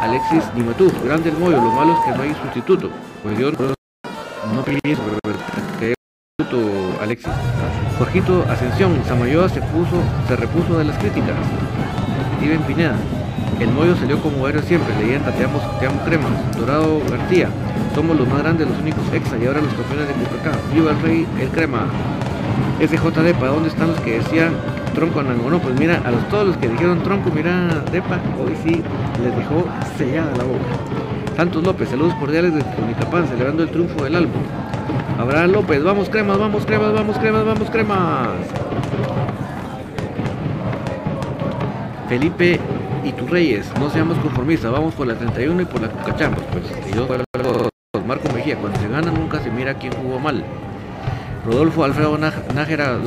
Alexis Nimatuf, grande el Moyo, lo malo es que no hay sustituto. Pues yo no pienso que haya Alexis. Jorgito Ascensión, Samayoa se puso, se repuso de las críticas. Steven Pineda, el Moyo salió como héroe siempre, leyenda, te amo, te amo cremas. Dorado García, somos los más grandes, los únicos exa y ahora los campeones de Cucacá. Viva el rey, el crema. SJD, ¿para dónde están los que decían tronco Anangonó? Pues mira, a los, todos los que dijeron tronco, mira, Depa, hoy sí les dejó sellada la boca. Santos López, saludos cordiales desde Unicapán, celebrando el triunfo del álbum. Abraham López, vamos cremas, vamos cremas, vamos cremas, vamos cremas. Felipe Iturreyes, no seamos conformistas, vamos por la 31 y por la Cucachambos. Pues yo Saludos. Marco Mejía, cuando se gana nunca se mira quién jugó mal. Rodolfo Alfredo Nájera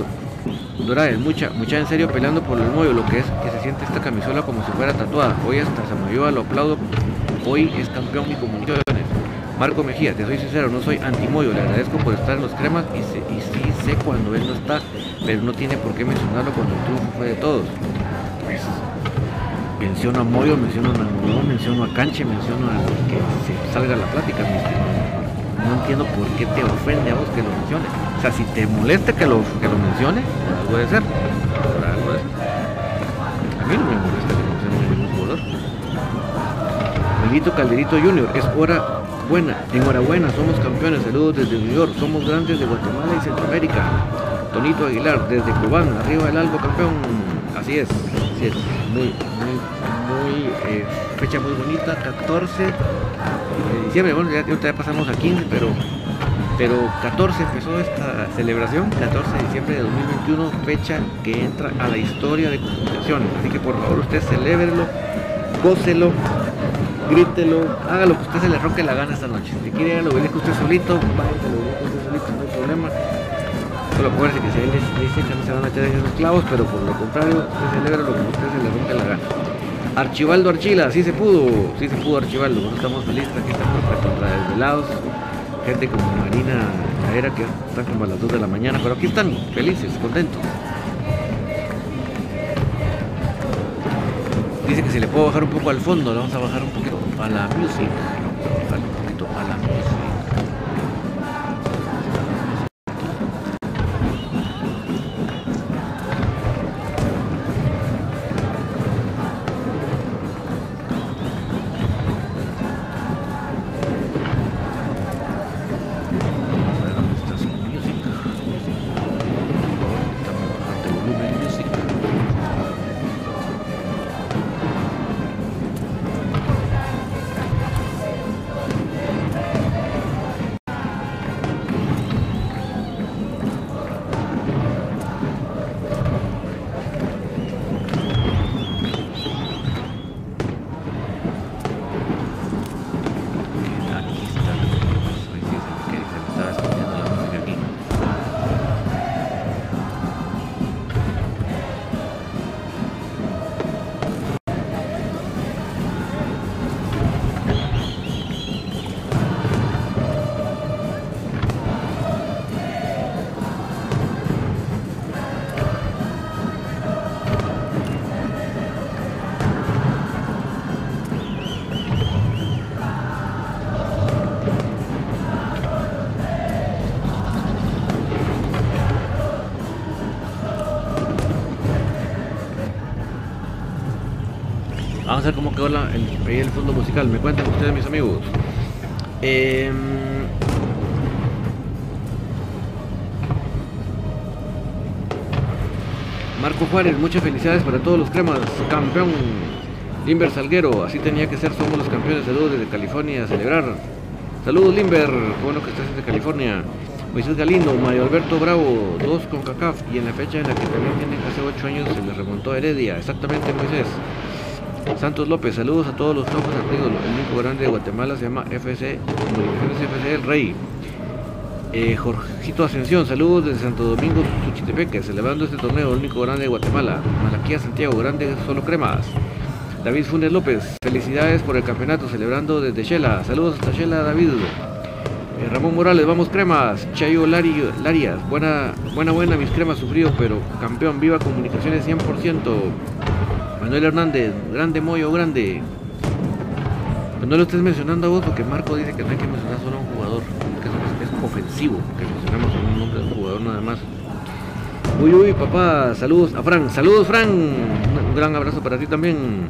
Doraes, mucha, mucha en serio peleando por el moyo, lo que es que se siente esta camisola como si fuera tatuada. Hoy hasta Samayoa lo aplaudo, hoy es campeón y comunicaciones. Marco Mejía, te soy sincero, no soy antimoyo, le agradezco por estar en los cremas y, y sí sé cuando él no está, pero no tiene por qué mencionarlo cuando el triunfo fue de todos. Pues, menciono a Moyo, menciono a Nanguno, menciono a Canche, menciono a que se salga la plática, no entiendo por qué te ofende a vos que lo mencione. O sea, si te molesta que lo, que lo mencione, algo de ser. algo A mí no me molesta que mencione ningún jugador. Miguelito Calderito Junior, es hora buena, enhorabuena, somos campeones, saludos desde New York, somos grandes de Guatemala y Centroamérica. Tonito Aguilar, desde Cubán, arriba del Albo campeón. Así es, así es, muy, muy, muy, eh, fecha muy bonita, 14 de diciembre, bueno, ya, ya pasamos a 15, pero, pero 14 empezó esta celebración, 14 de diciembre de 2021, fecha que entra a la historia de comunicaciones. Así que por favor usted celébrelo, gócelo, grítelo, haga lo que usted se le roque la gana esta noche. Si quiere lo usted solito, vaya lo usted solito, no hay problema. Solo acuérdese que si él dice que no se van a echar esos clavos, pero por lo contrario, usted celebra lo que usted se le rompe la gana. Archivaldo Archila, sí se pudo, sí se pudo Archivaldo, estamos felices, aquí estamos contra desvelados, gente como Marina Caera que están como a las 2 de la mañana, pero aquí están, felices, contentos. Dice que se le puede bajar un poco al fondo, le vamos a bajar un poquito a la music, cómo quedó el, el fondo musical. Me cuentan ustedes, mis amigos. Em, Marco Juárez, muchas felicidades para todos los cremas. Campeón Limber Salguero, así tenía que ser. Somos los campeones. Saludos desde California a celebrar. Saludos Limber, bueno que estás desde California. Moisés Galindo, Mario Alberto Bravo, dos con CACAF y en la fecha en la que también tienen hace 8 años se les remontó a Heredia. Exactamente Moisés. Santos López, saludos a todos los campos antiguos. El único grande de Guatemala se llama FC, FC El Rey. Eh, Jorgito Ascensión, saludos desde Santo Domingo, Tuchitepeque, celebrando este torneo, el único grande de Guatemala. Malaquía Santiago, grande solo cremas. David Funes López, felicidades por el campeonato, celebrando desde Shela. Saludos hasta Shela, David. Eh, Ramón Morales, vamos cremas. Chayo Larias, buena, buena, buena, mis cremas sufridos, pero campeón, viva comunicaciones 100%. Manuel Hernández, grande Moyo, grande. Pues no lo estés mencionando a vos porque Marco dice que no hay que mencionar solo a un jugador, que es, es ofensivo que mencionamos un nombre de un jugador nada más. Uy, uy, papá, saludos a Fran, saludos Fran, un gran abrazo para ti también.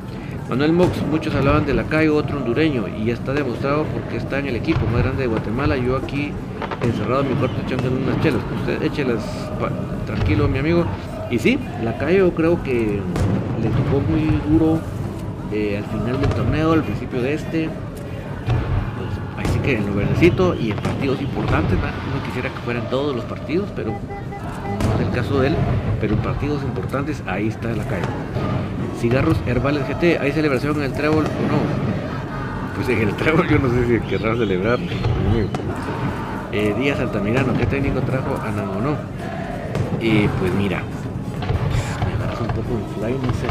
Manuel Mox, muchos hablaban de la calle, otro hondureño, y ya está demostrado porque está en el equipo más grande de Guatemala. Yo aquí encerrado en mi cuarto echando unas chelas. Usted échelas tranquilo, mi amigo. Y sí, la calle yo creo que le tocó muy duro eh, al final del torneo, al principio de este. Pues, así que en lo verdecito y en partidos importantes, no quisiera que fueran todos los partidos, pero no es el caso de él, pero en partidos importantes ahí está la calle. Cigarros Herbales GT, ¿hay celebración en el trébol o no? pues en el trago yo no sé si querrá celebrar. Eh, Díaz Altamirano, ¿qué técnico trajo a Nangonó? Eh, pues mira, fly, no sé.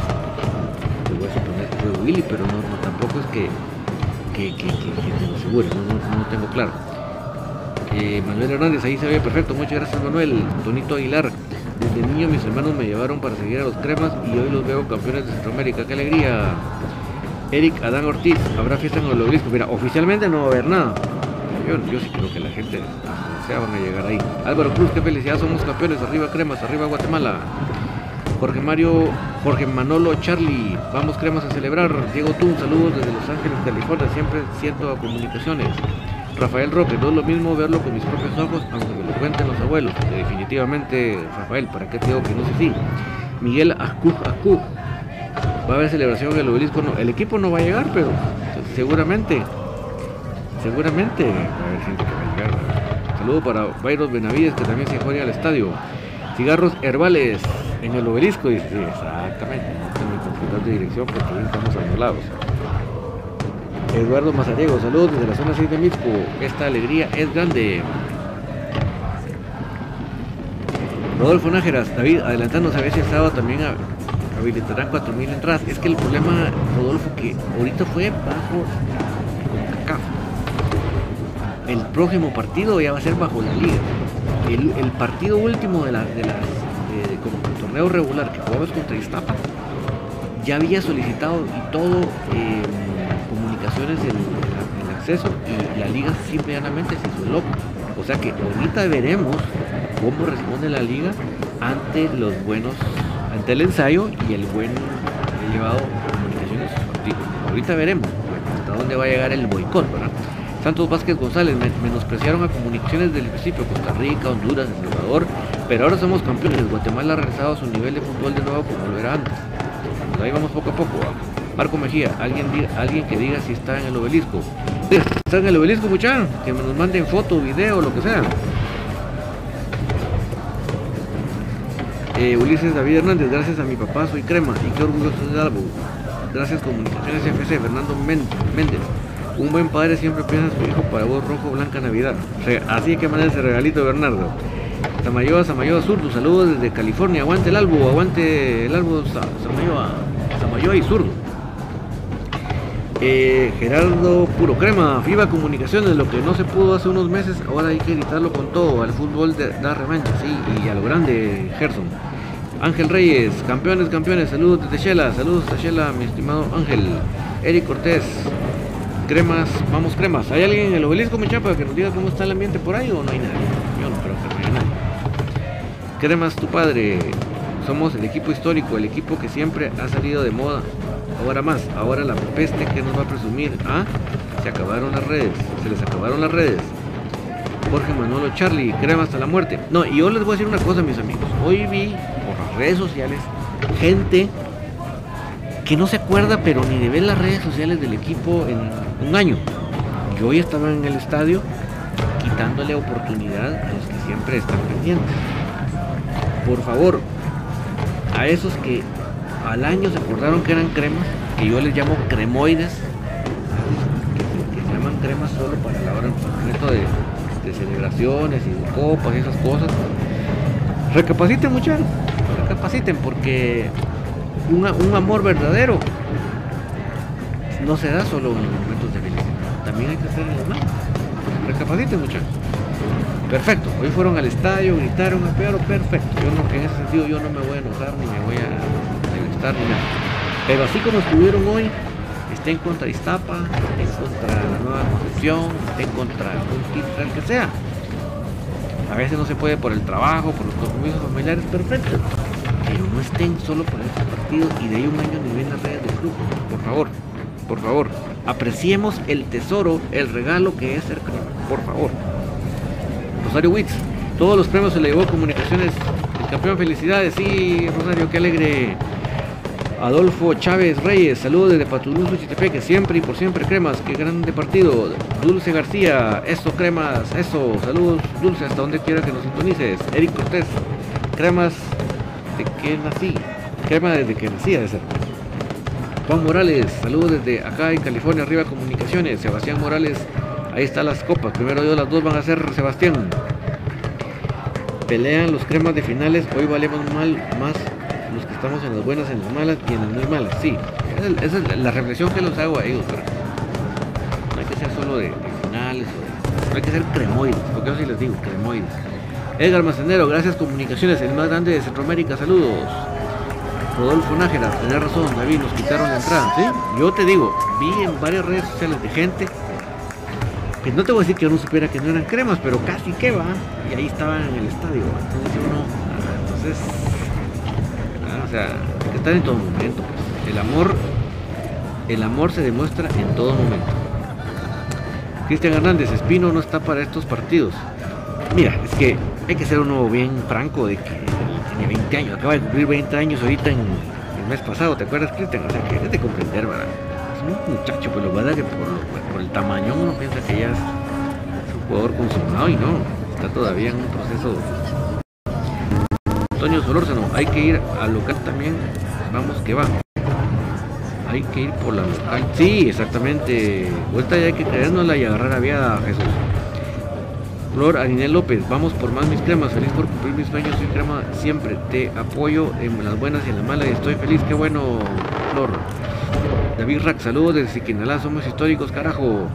Te voy a suponer que fue Willy, pero no, no tampoco es que, que, que, que, te lo asegure, no, no, no tengo claro. Eh, Manuel Hernández, ahí se ve perfecto, muchas gracias Manuel. Tonito Aguilar, desde niño mis hermanos me llevaron para seguir a los cremas y hoy los veo campeones de Centroamérica, qué alegría. Eric Adán Ortiz, ¿habrá fiesta en el obelisco? Mira, oficialmente no va a haber nada. Yo, yo sí creo que la gente sea, van a llegar ahí. Álvaro Cruz, qué felicidad, somos campeones, arriba cremas, arriba Guatemala. Jorge Mario, Jorge Manolo Charlie, vamos cremas a celebrar. Diego Tun, saludos desde Los Ángeles, California, siempre siento comunicaciones. Rafael Roque, no es lo mismo verlo con mis propios ojos, aunque me lo cuenten los abuelos. Definitivamente, Rafael, ¿para qué te digo que no sé si? Miguel Acuj Acuj, va a haber celebración en el obelisco. El equipo no va a llegar, pero seguramente, seguramente va a haber gente que va a llegar. Saludo para Bayros Benavides, que también se juega al estadio. Cigarros herbales en el obelisco. Dice, exactamente, tengo que computar de dirección porque ahí estamos anulados. Eduardo Mazariego, saludos desde la zona 6 de Mixco. Esta alegría es grande. Rodolfo Nájeras, David, adelantándose a ver si el sábado también habilitarán 4.000 entradas. Es que el problema, Rodolfo, que ahorita fue bajo CACAF. El próximo partido ya va a ser bajo la liga. El, partido último de la, de la de, como el regular que jugamos contra Iztapa ya había solicitado y todo eh, comunicaciones el, acceso y la liga simplemente se hizo loco. O sea que ahorita veremos cómo responde la liga ante los buenos ante el ensayo y el buen llevado comunicaciones Ahorita veremos hasta dónde va a llegar el boicot. Santos Vázquez González menospreciaron a comunicaciones del principio, Costa Rica, Honduras, El Salvador, pero ahora somos campeones. Guatemala ha regresado a su nivel de fútbol de nuevo como lo era antes. Ahí vamos poco a poco. Marco Mejía, alguien, alguien que diga si está en el obelisco. ¿Está en el obelisco, muchachos? Que nos manden foto, video, lo que sea. Eh, Ulises David Hernández, gracias a mi papá soy crema y qué orgulloso de algo. Gracias Comunicaciones FC, Fernando Méndez. Un buen padre siempre piensa en su hijo para voz rojo, blanca, Navidad. Así que manda ese regalito, Bernardo. Samayoa, Samayoa Zurdo, saludos desde California. Aguante el albo, aguante el albo Samayoa, Samayoa y Zurdo. Eh, Gerardo Puro Crema, FIBA Comunicaciones, lo que no se pudo hace unos meses, ahora hay que gritarlo con todo. Al fútbol de, da revancha, sí, y a lo grande, Gerson. Ángel Reyes, campeones, campeones, saludos desde Shela, saludos desde Shela, mi estimado Ángel. Eric Cortés, cremas, vamos cremas. ¿Hay alguien en el obelisco, mi chapa, que nos diga cómo está el ambiente por ahí o no hay nadie? Cremas, tu padre, somos el equipo histórico, el equipo que siempre ha salido de moda. Ahora más, ahora la peste que nos va a presumir. ¿Ah? Se acabaron las redes, se les acabaron las redes. Jorge Manolo Charlie, crema hasta la muerte. No, y yo les voy a decir una cosa, mis amigos. Hoy vi por las redes sociales gente que no se acuerda, pero ni de ver las redes sociales del equipo en un año. Yo hoy estaba en el estadio quitándole oportunidad a los que siempre están pendientes. Por favor, a esos que al año se acordaron que eran cremas, que yo les llamo cremoides, que, se llaman cremas solo para la hora concreto de, de celebraciones y de copas y esas cosas. Recapaciten muchachos, recapaciten porque un, amor verdadero no se da solo en los momentos de felicidad, también hay que hacer manos. Recapaciten muchachos. Perfecto, hoy fueron al estadio, gritaron, pero perfecto. Yo no, en ese sentido yo no me voy a enojar ni me voy a molestar ni nada. Pero así como estuvieron hoy, estén contra Iztapa, estén contra la nueva concepción, estén contra un título, el que sea. A veces no se puede por el trabajo, por los compromisos familiares, perfecto. Pero no estén solo por este partido y de ahí un año ni ven las redes del club. Por favor, por favor, apreciemos el tesoro, el regalo que es ser. Por favor. Rosario Witz, todos los premios se le llevó Comunicaciones, el campeón, felicidades, sí, Rosario, qué alegre. Adolfo Chávez Reyes, saludos desde Patudulce, Chitepeque, siempre y por siempre cremas, qué grande partido. Dulce García, eso cremas, eso, saludos Dulce, hasta donde quiera que nos sintonices. Eric Cortés, cremas de que nací, crema desde que nací de ser. Juan Morales, saludos desde acá en California, arriba comunicaciones. Sebastián Morales, ahí están las copas. Primero Dios, las dos van a ser Sebastián. Pelean los cremas de finales, hoy valemos mal, más los que estamos en las buenas, en las malas y en las muy malas. Sí, esa es, la reflexión que los hago a ellos. no hay que ser solo de, finales, no hay que ser cremoides, porque yo sí les digo, cremoides. Edgar Macenero, gracias comunicaciones, el más grande de Centroamérica, saludos. Rodolfo Nájera, tenés razón, David, nos quitaron la entrada, ¿sí? Yo te digo, vi en varias redes sociales de gente que no te voy a decir que yo no supiera que no eran cremas, pero casi que va, y ahí estaban en el estadio, entonces uno, entonces, ah, o sea, que estar en todo momento, pues. el amor, el amor se demuestra en todo momento. Cristian Hernández, Espino no está para estos partidos. Mira, es que hay que ser uno bien franco de que tiene 20 años, acaba de cumplir 20 años ahorita en el mes pasado, ¿te acuerdas, Cristian? O sea, que es de comprender, ¿verdad? Muchacho, pero pues, verdad que por, el tamaño uno piensa que ya es un jugador consumado y no, está todavía en un proceso. Antonio Solórzano, hay que ir al local también, vamos que va. Hay que ir por la local. Sí, exactamente. Vuelta ya hay que creérnosla y agarrar a viada, Jesús. Flor Arinel López, vamos por más mis cremas, feliz por cumplir mis sueños, soy crema siempre, te apoyo en las buenas y en las malas estoy feliz, qué bueno, Flor. David Rack, saludos desde Siquinalá, somos históricos, carajo.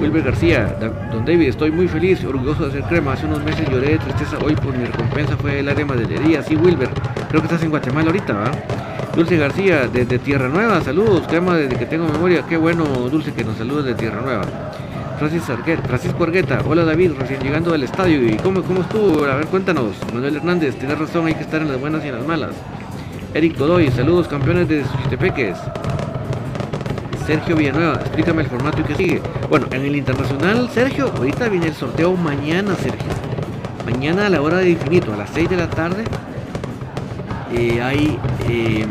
Wilber García, don David, estoy muy feliz, orgulloso de ser crema. Hace unos meses lloré de tristeza, hoy por mi recompensa fue el área de madelería. Sí, Wilber, creo que estás en Guatemala ahorita, ¿va? Dulce García, desde Tierra Nueva, saludos, crema desde que tengo memoria. Qué bueno, Dulce, que nos saludes de Tierra Nueva. Francisco Argueta, hola David, recién llegando del estadio. ¿Y cómo, cómo estuvo? A ver, cuéntanos. Manuel Hernández, tienes razón, hay que estar en las buenas y en las malas. Eric Godoy, saludos campeones de Suchitepeques. Sergio Villanueva, explícame el formato y qué sigue. Bueno, en el internacional, Sergio, ahorita viene el sorteo mañana, Sergio. Mañana a la hora de infinito, a las 6 de la tarde, eh, hay em,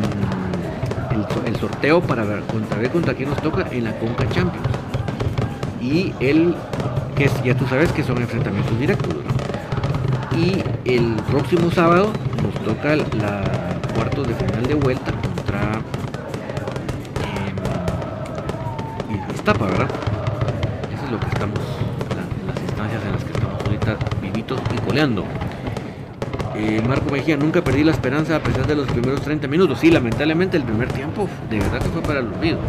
el, sorteo para ver contra, ver contra quién nos toca en la Conca Champions y el que ya tú sabes que son enfrentamientos directos y el próximo sábado nos toca la cuartos de final de vuelta Iztapa, ¿verdad? Eso es lo que estamos, las instancias en las que estamos ahorita vivitos y coleando. Eh, Marco Mejía, nunca perdí la esperanza a pesar de los primeros 30 minutos. Sí, lamentablemente el primer tiempo de verdad que fue para el olvido.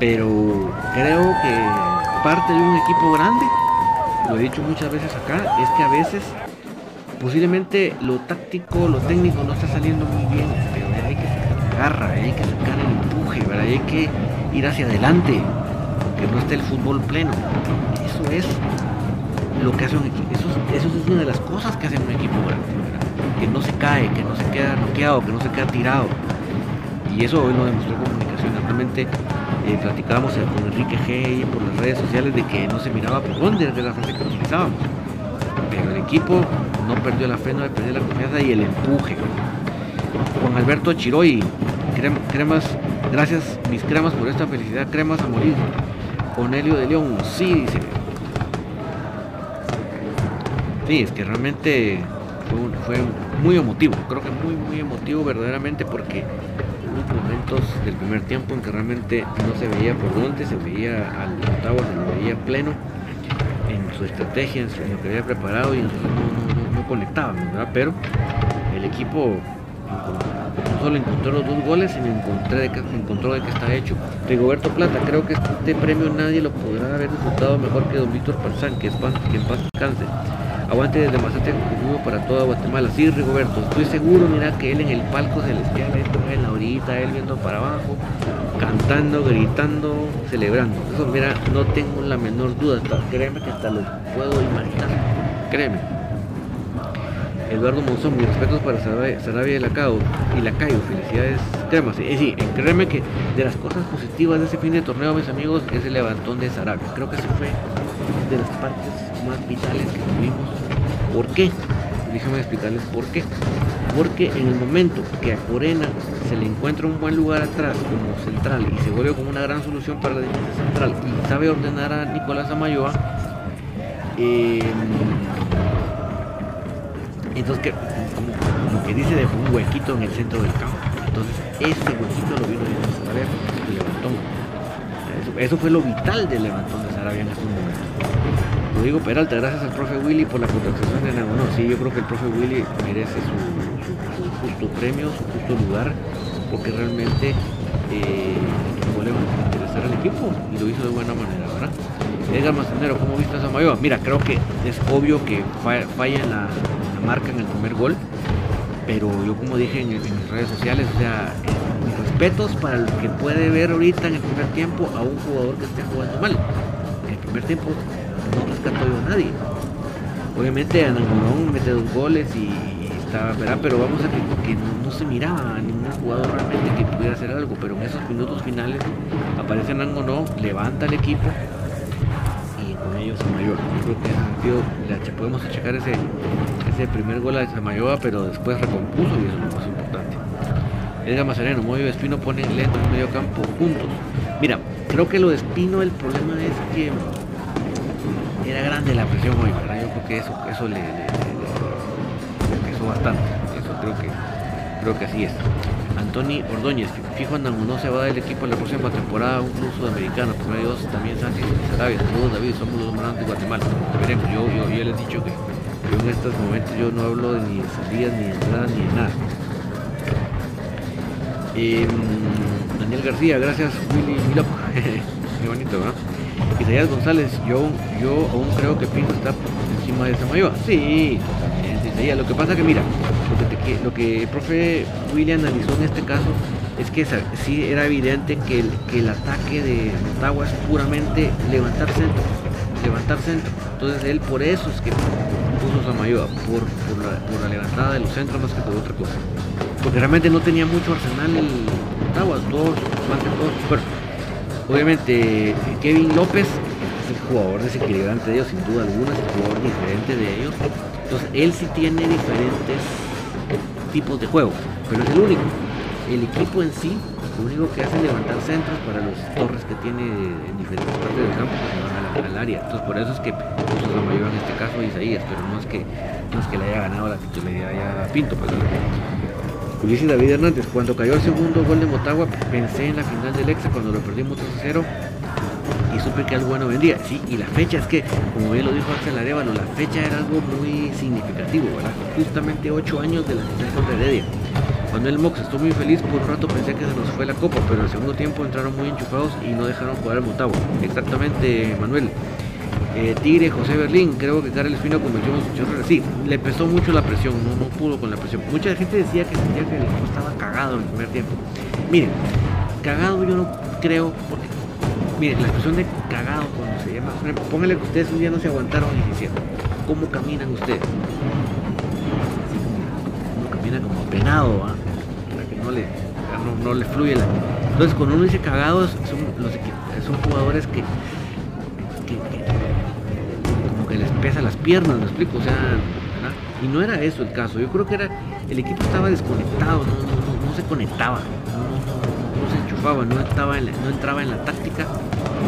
Pero creo que parte de un equipo grande, lo he dicho muchas veces acá, es que a veces posiblemente lo táctico, lo técnico no está saliendo muy bien, pero hay que sacar la garra, hay que sacar el empuje, hay que ir hacia adelante, no esté el fútbol pleno. Eso es lo que hace un equipo, eso, es una de las cosas que hace un equipo grande, que no se cae, que no se queda bloqueado, que no se queda tirado. Y eso hoy lo demostró comunicación, realmente eh, platicábamos con Enrique G por las redes sociales de que no se miraba por dónde de la frase que utilizábamos. Pero el equipo no perdió la fe, no perdió la confianza y el empuje. Juan Alberto Chiroy, cremas, gracias mis cremas por esta felicidad, cremas a morir. Cornelio de León, sí, dice. Sí, es que realmente fue, muy emotivo, creo que muy, muy emotivo verdaderamente porque momentos del primer tiempo en que realmente no se veía por dónde, se veía al octavo, se lo veía pleno en su estrategia, en, lo que había preparado y no, no, conectaban, ¿verdad? Pero el equipo solo encontró los dos goles, sino encontré de que, encontró de que está hecho. Rigoberto Plata, creo que este premio nadie lo podrá haber disfrutado mejor que don Víctor Parzán, que, es, que en paz descanse. Aguante desde Mazate para toda Guatemala. Sí, Rigoberto, estoy seguro, mira que él en el palco celestial, en la orilla, él viendo para abajo, cantando, gritando, celebrando. Eso, mira, no tengo la menor duda, créeme que hasta lo puedo imaginar. Créeme. Eduardo Monzón, mis respetos para Sarabia y Lacao y Lacayo, felicidades, créeme, sí, sí, créeme que de las cosas positivas de ese fin de torneo, mis amigos, es el levantón de Sarabia. Creo que eso fue de las partes más vitales que tuvimos. ¿Por qué? Déjame explicarles por qué. Porque en el momento que a Corena se le encuentra un buen lugar atrás como central y se vuelve como una gran solución para la defensa central y sabe ordenar a Nicolás Amayoa, em, entonces que, como, que dice dejó un huequito en el centro del campo Entonces, ese huequito lo vino bien Sarabia y levantó. Eso, fue lo vital del levantón de Sarabia en estos momentos. Lo digo Peralta, gracias al profe Willy por la contratación de Nagonó. Sí, yo creo que el profe Willy merece su, justo premio, su justo lugar, porque realmente eh, a interesar al equipo y lo hizo de buena manera, ¿verdad? Edgar Mastanero, ¿cómo viste a Samayoa? Mira, creo que es obvio que falla en la, en la marca en el primer gol pero yo como dije en, mis redes sociales, o sea, mis respetos para el que puede ver ahorita en el primer tiempo a un jugador que esté jugando mal. En el primer tiempo no rescató yo a nadie. Obviamente Anangorón mete dos goles y, estaba, ¿verdad? Pero vamos a que, que no, se miraba a ningún jugador realmente que pudiera hacer algo, pero en esos minutos finales aparece Anangorón, levanta el equipo y con ellos mayor. Yo creo que en ese podemos checar ese ese primer gol a Samayoa, pero después recompuso y eso es lo más importante. Edgar Mazareno, Moyo y Espino ponen lento en medio campo juntos. Mira, creo que lo de Espino, el problema es que era grande la presión hoy, ¿verdad? Yo creo que eso, eso le, le, pesó bastante. Eso creo que, creo que así es. Anthony Ordóñez, fijo no se va del equipo en la próxima temporada, un club sudamericano, primero Dios, también Sánchez y Sarabia. Saludos David, somos los más de Guatemala. veremos, yo, yo, yo les he dicho que en estos momentos yo no hablo ni de salidas, ni de entrada, ni de nada. Em, Daniel García, gracias Willy Loco. [laughs] Qué bonito, ¿verdad? Isaías González, yo, yo aún creo que Pinto está encima de Samayoa. Sí, Isaías. Lo que pasa que mira, lo que, lo que el profe Willy analizó en este caso es que sí era evidente que el, que el ataque de Motagua es puramente levantar centro, levantar centro. Entonces él por eso es que por, por, la, por la levantada de los centros más que por otra cosa. Porque realmente no tenía mucho arsenal el Motagua, todos, más que obviamente Kevin López es el jugador desequilibrante de ellos, sin duda alguna, es el jugador diferente de ellos. Entonces él sí tiene diferentes tipos de juego, pero es el único. El equipo en sí, lo único que hace es levantar centros para los torres que tiene en diferentes partes del campo que se van al, área. Entonces por eso es que puso la mayor en este caso Isaías, pero no es que no es que le haya ganado la titularidad a Pinto, pues Ulises David Hernández, cuando cayó el segundo gol de Motagua, pensé en la final del Exa cuando lo perdimos 3 0 y supe que algo bueno vendría. Sí, y la fecha es que, como bien lo dijo Axel Arevalo, la fecha era algo muy significativo, ¿verdad? Justamente 8 años de la final contra Heredia. Manuel Mox estuvo muy feliz, por un rato pensé que se nos fue la copa, pero en el segundo tiempo entraron muy enchufados y no dejaron jugar al Motagua. Exactamente, Manuel. Eh, Tigre, José Berlín, creo que Carlos Espino convenció mucho. Sí, le pesó mucho la presión, no, no pudo con la presión. Mucha gente decía que sentía que el equipo estaba cagado en el primer tiempo. Miren, cagado yo no creo, porque, miren, la expresión de cagado cuando se llama, pónganle que ustedes un día no se aguantaron y hicieron. ¿Cómo caminan ustedes? Uno camina como apenado, ¿ah? no le, no, le fluye la... Entonces cuando uno dice cagados, son, los, son jugadores que, que les pesa las piernas, me explico, o sea, y no era eso el caso, yo creo que era, el equipo estaba desconectado, no, se conectaba, no, se enchufaba, no, estaba no entraba en la táctica,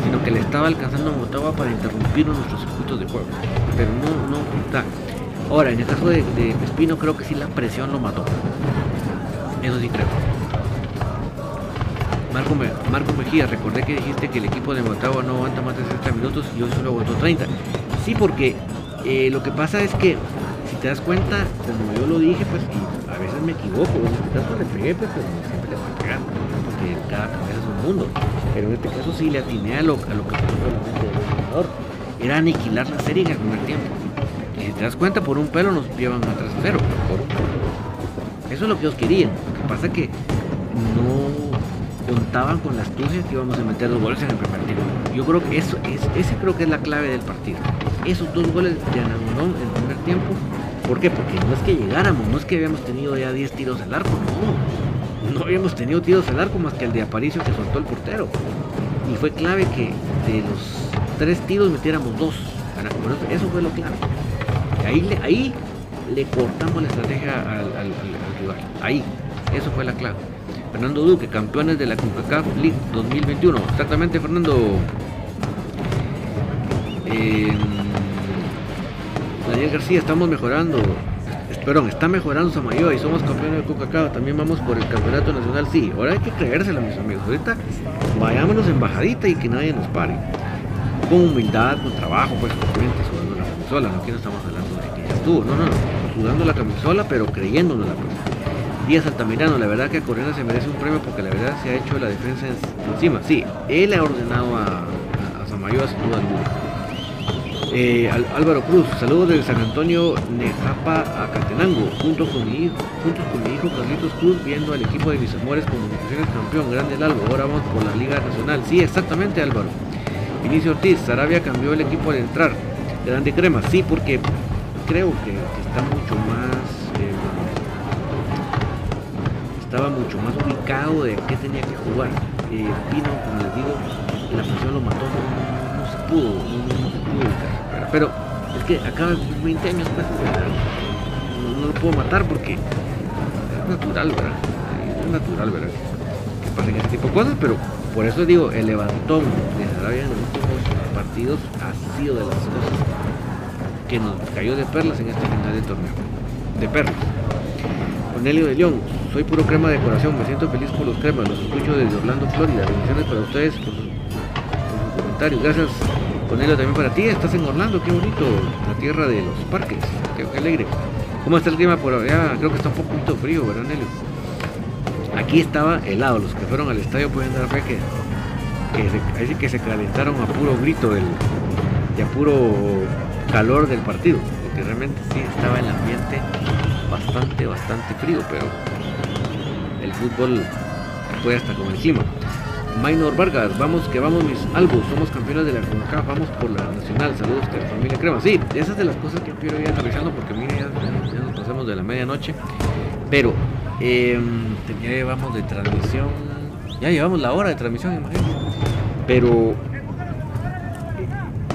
sino que le estaba alcanzando Motagua para interrumpir nuestros circuitos de juego, pero no, no, está. Ahora, en el caso de, de Espino creo que sí la presión lo mató. Eso sí creo. Marco, Marco Mejía, recordé que dijiste que el equipo de Motagua no aguanta más de 60 minutos y hoy solo aguantó 30. Sí, porque eh, lo que pasa es que, si te das cuenta, como yo lo dije, pues a veces me equivoco, en este caso le pegué, pues, pero siempre le voy a pegar, porque cada cabeza es un mundo. Pero en este caso sí le atiné a lo, a lo que con la mente del jugador. Era aniquilar la serie en el primer tiempo. Y si te das cuenta, por un pelo nos llevan a 3 0. Eso es lo que ellos querían. Lo que pasa que no contaban con la astucia que íbamos a meter dos goles en el primer tiempo. Yo creo que eso es, ese creo que es la clave del partido. Esos dos goles de Anagonón en el primer tiempo. ¿Por qué? Porque no es que llegáramos, no es que habíamos tenido ya 10 tiros al arco, no. No habíamos tenido tiros al arco más que el de Aparicio que soltó el portero. Y fue clave que de los tres tiros metiéramos dos. Eso fue lo clave. Ahí, ahí le cortamos la estrategia al, rival. Ahí, eso fue la clave. Fernando Duque, campeones de la CONCACAF League 2021. Exactamente, Fernando. Daniel García, estamos mejorando. perdón, está mejorando Samayoa y somos campeones de Coca-Cola. También vamos por el campeonato nacional. Sí, ahora hay que creérsela, mis amigos. Ahorita vayámonos en bajadita y que nadie nos pare. Con humildad, con trabajo, pues, obviamente, sudando la camisola. Aquí no estamos hablando de que ya estuvo. No, no, no. Sudando la camisola, pero creyéndonos la pues. Díaz Altamirano, la verdad que a Corena se merece un premio porque la verdad se ha hecho la defensa encima. Sí, él ha ordenado a, a, a Samayoa sin duda alguna. Eh, Álvaro Cruz, saludos desde San Antonio Nejapa a Catenango, junto con mi hijo, juntos con mi hijo Carlitos Cruz, viendo al equipo de mis amores comunicaciones campeón, grande el ahora vamos por la Liga Nacional. Sí, exactamente Álvaro. Inicio Ortiz, Sarabia cambió el equipo al entrar. Grande Crema, sí, porque creo que está mucho más. Estaba mucho más ubicado de qué tenía que jugar. Eh, Pino, como les digo, la presión lo mató, no, se pudo, no, se pudo. Pero es que acaba de 20 años, pues, no, no, lo puedo matar porque es natural, ¿verdad? Es natural, ¿verdad? Que pasen este tipo de cosas, pero por eso digo, el levantón de Sarabia en los últimos partidos ha sido de las cosas que nos cayó de perlas en este final de torneo. De perlas. Cornelio de León, soy puro crema de me siento feliz por los cremas, los escucho desde Orlando, Florida. Bendiciones para ustedes por sus, comentarios. Gracias, Cornelio, también para ti. Estás en Orlando, qué bonito, la tierra de los parques. Qué, qué alegre. ¿Cómo está el clima por allá? Creo que está un poquito frío, ¿verdad, Nelio? Aquí estaba helado, los que fueron al estadio pueden dar fe que, que, se, ahí sí que se calentaron a puro grito del, y a puro calor del partido, porque realmente sí estaba el ambiente bastante, frío, pero el fútbol fue hasta con el clima. Minor Vargas, vamos que vamos mis albos, somos campeones de la CONCACAF, vamos por la nacional, saludos de la familia Crema. Sí, esas de las cosas que quiero ir analizando porque mire, ya, nos pasamos de la medianoche, pero eh, ya llevamos de transmisión, ya llevamos la hora de transmisión, imagínate. Pero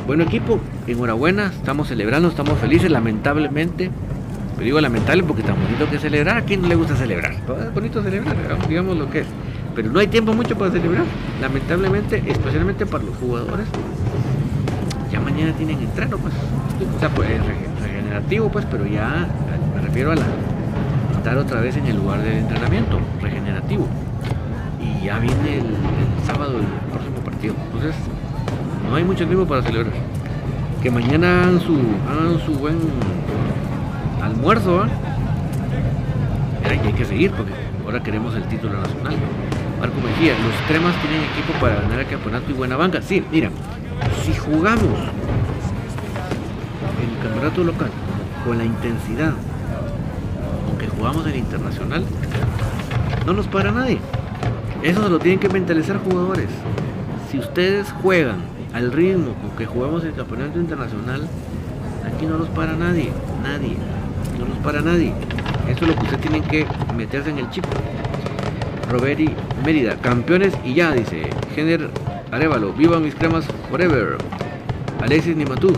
bueno equipo, enhorabuena, estamos celebrando, estamos felices, lamentablemente. Digo lamentable porque tan bonito que celebrar, a quién no le gusta celebrar. Es bonito celebrar, digamos lo que es. Pero no hay tiempo mucho para celebrar. Lamentablemente, especialmente para los jugadores. Ya mañana tienen entreno, pues. O pues regenerativo, pues, pero ya me refiero a la estar otra vez en el lugar del entrenamiento, regenerativo. Y ya viene el, el sábado el próximo partido. Entonces, no hay mucho tiempo para celebrar. Que mañana hagan su, hagan su buen almuerzo, ¿eh? Hay, hay que seguir porque ahora queremos el título nacional. Marco Mejía, los cremas tienen equipo para ganar el campeonato y buena banca. Sí, mira, si jugamos el campeonato local con la intensidad con que jugamos el internacional, no nos para nadie. Eso se lo tienen que mentalizar jugadores. Si ustedes juegan al ritmo con que jugamos el campeonato internacional, aquí no los para nadie, nadie, para nadie. Eso es lo que ustedes tienen que meterse en el chip. Roberi Mérida, campeones y ya, dice. Gener Arevalo, viva mis cremas forever. Alexis Nimatú,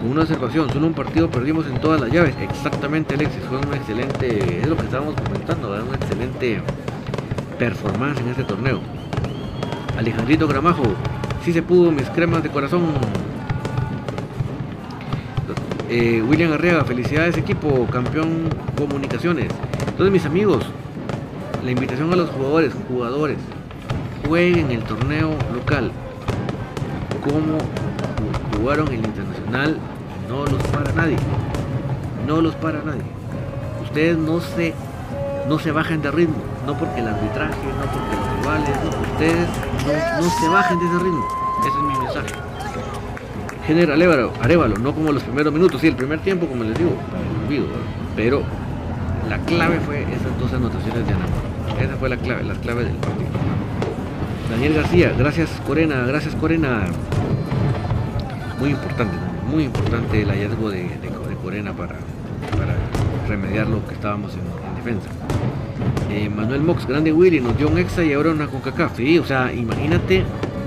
con una observación, solo un partido perdimos en todas las llaves. Exactamente, Alexis, fue un excelente, es lo que estábamos comentando, ¿verdad? una excelente performance en este torneo. Alejandrito Gramajo, sí se pudo, mis cremas de corazón. Eh, William Arriaga, felicidades equipo, campeón comunicaciones. Entonces mis amigos, la invitación a los jugadores, jugadores, jueguen el torneo local. Como jugaron el internacional, no los para nadie. No los para nadie. Ustedes no se, no se bajen de ritmo. No porque el arbitraje, no porque los rivales, no, ustedes no, no se bajen de ese ritmo. Ese es mi mensaje. General Arevalo, no como los primeros minutos, sí, el primer tiempo, como les digo, olvido, pero la clave fue esas dos anotaciones de Ana. Esa fue la clave, la clave del partido. Daniel García, gracias Corena, gracias Corena. Muy importante, muy importante el hallazgo de, Corena para, remediar lo que estábamos en, en defensa. Eh, Manuel Mox, grande Willy, nos dio un extra y ahora una CONCACAF. Sí, o sea, imagínate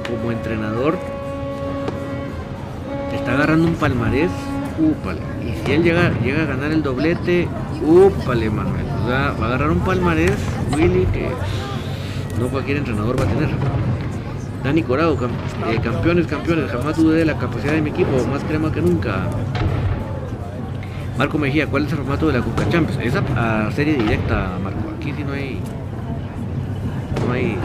como entrenador está agarrando un palmarés, úpale. Y si él llega, llega a ganar el doblete, úpale, Manuel. O sea, va a agarrar un palmarés, Willy, que no cualquier entrenador va a tener. Dani Corado, eh, campeones, campeones, jamás dudé de la capacidad de mi equipo, más crema que nunca. Marco Mejía, ¿cuál es el formato de la Cuca Champions? Esa a serie directa, Marco. Aquí sí no hay. No hay.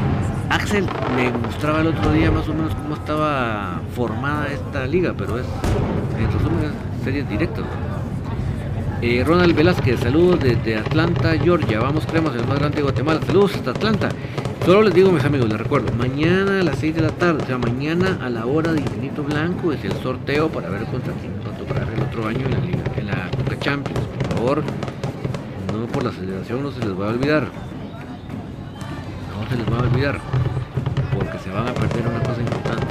Me mostraba el otro día más o menos cómo estaba formada esta liga, pero es. En resumen, es series directas. Eh, Ronald Velázquez, saludos desde Atlanta, Georgia. Vamos, creemos, el más grande de Guatemala. Saludos hasta Atlanta. Solo les digo, mis amigos, les recuerdo, mañana a las 6 de la tarde, o sea, mañana a la hora de Infinito Blanco es el sorteo para ver contra quién va a el otro año en la, Liga, en la Coca Champions. Por favor, no por la celebración no se les va a olvidar. No se les va a olvidar, van a perder una cosa importante.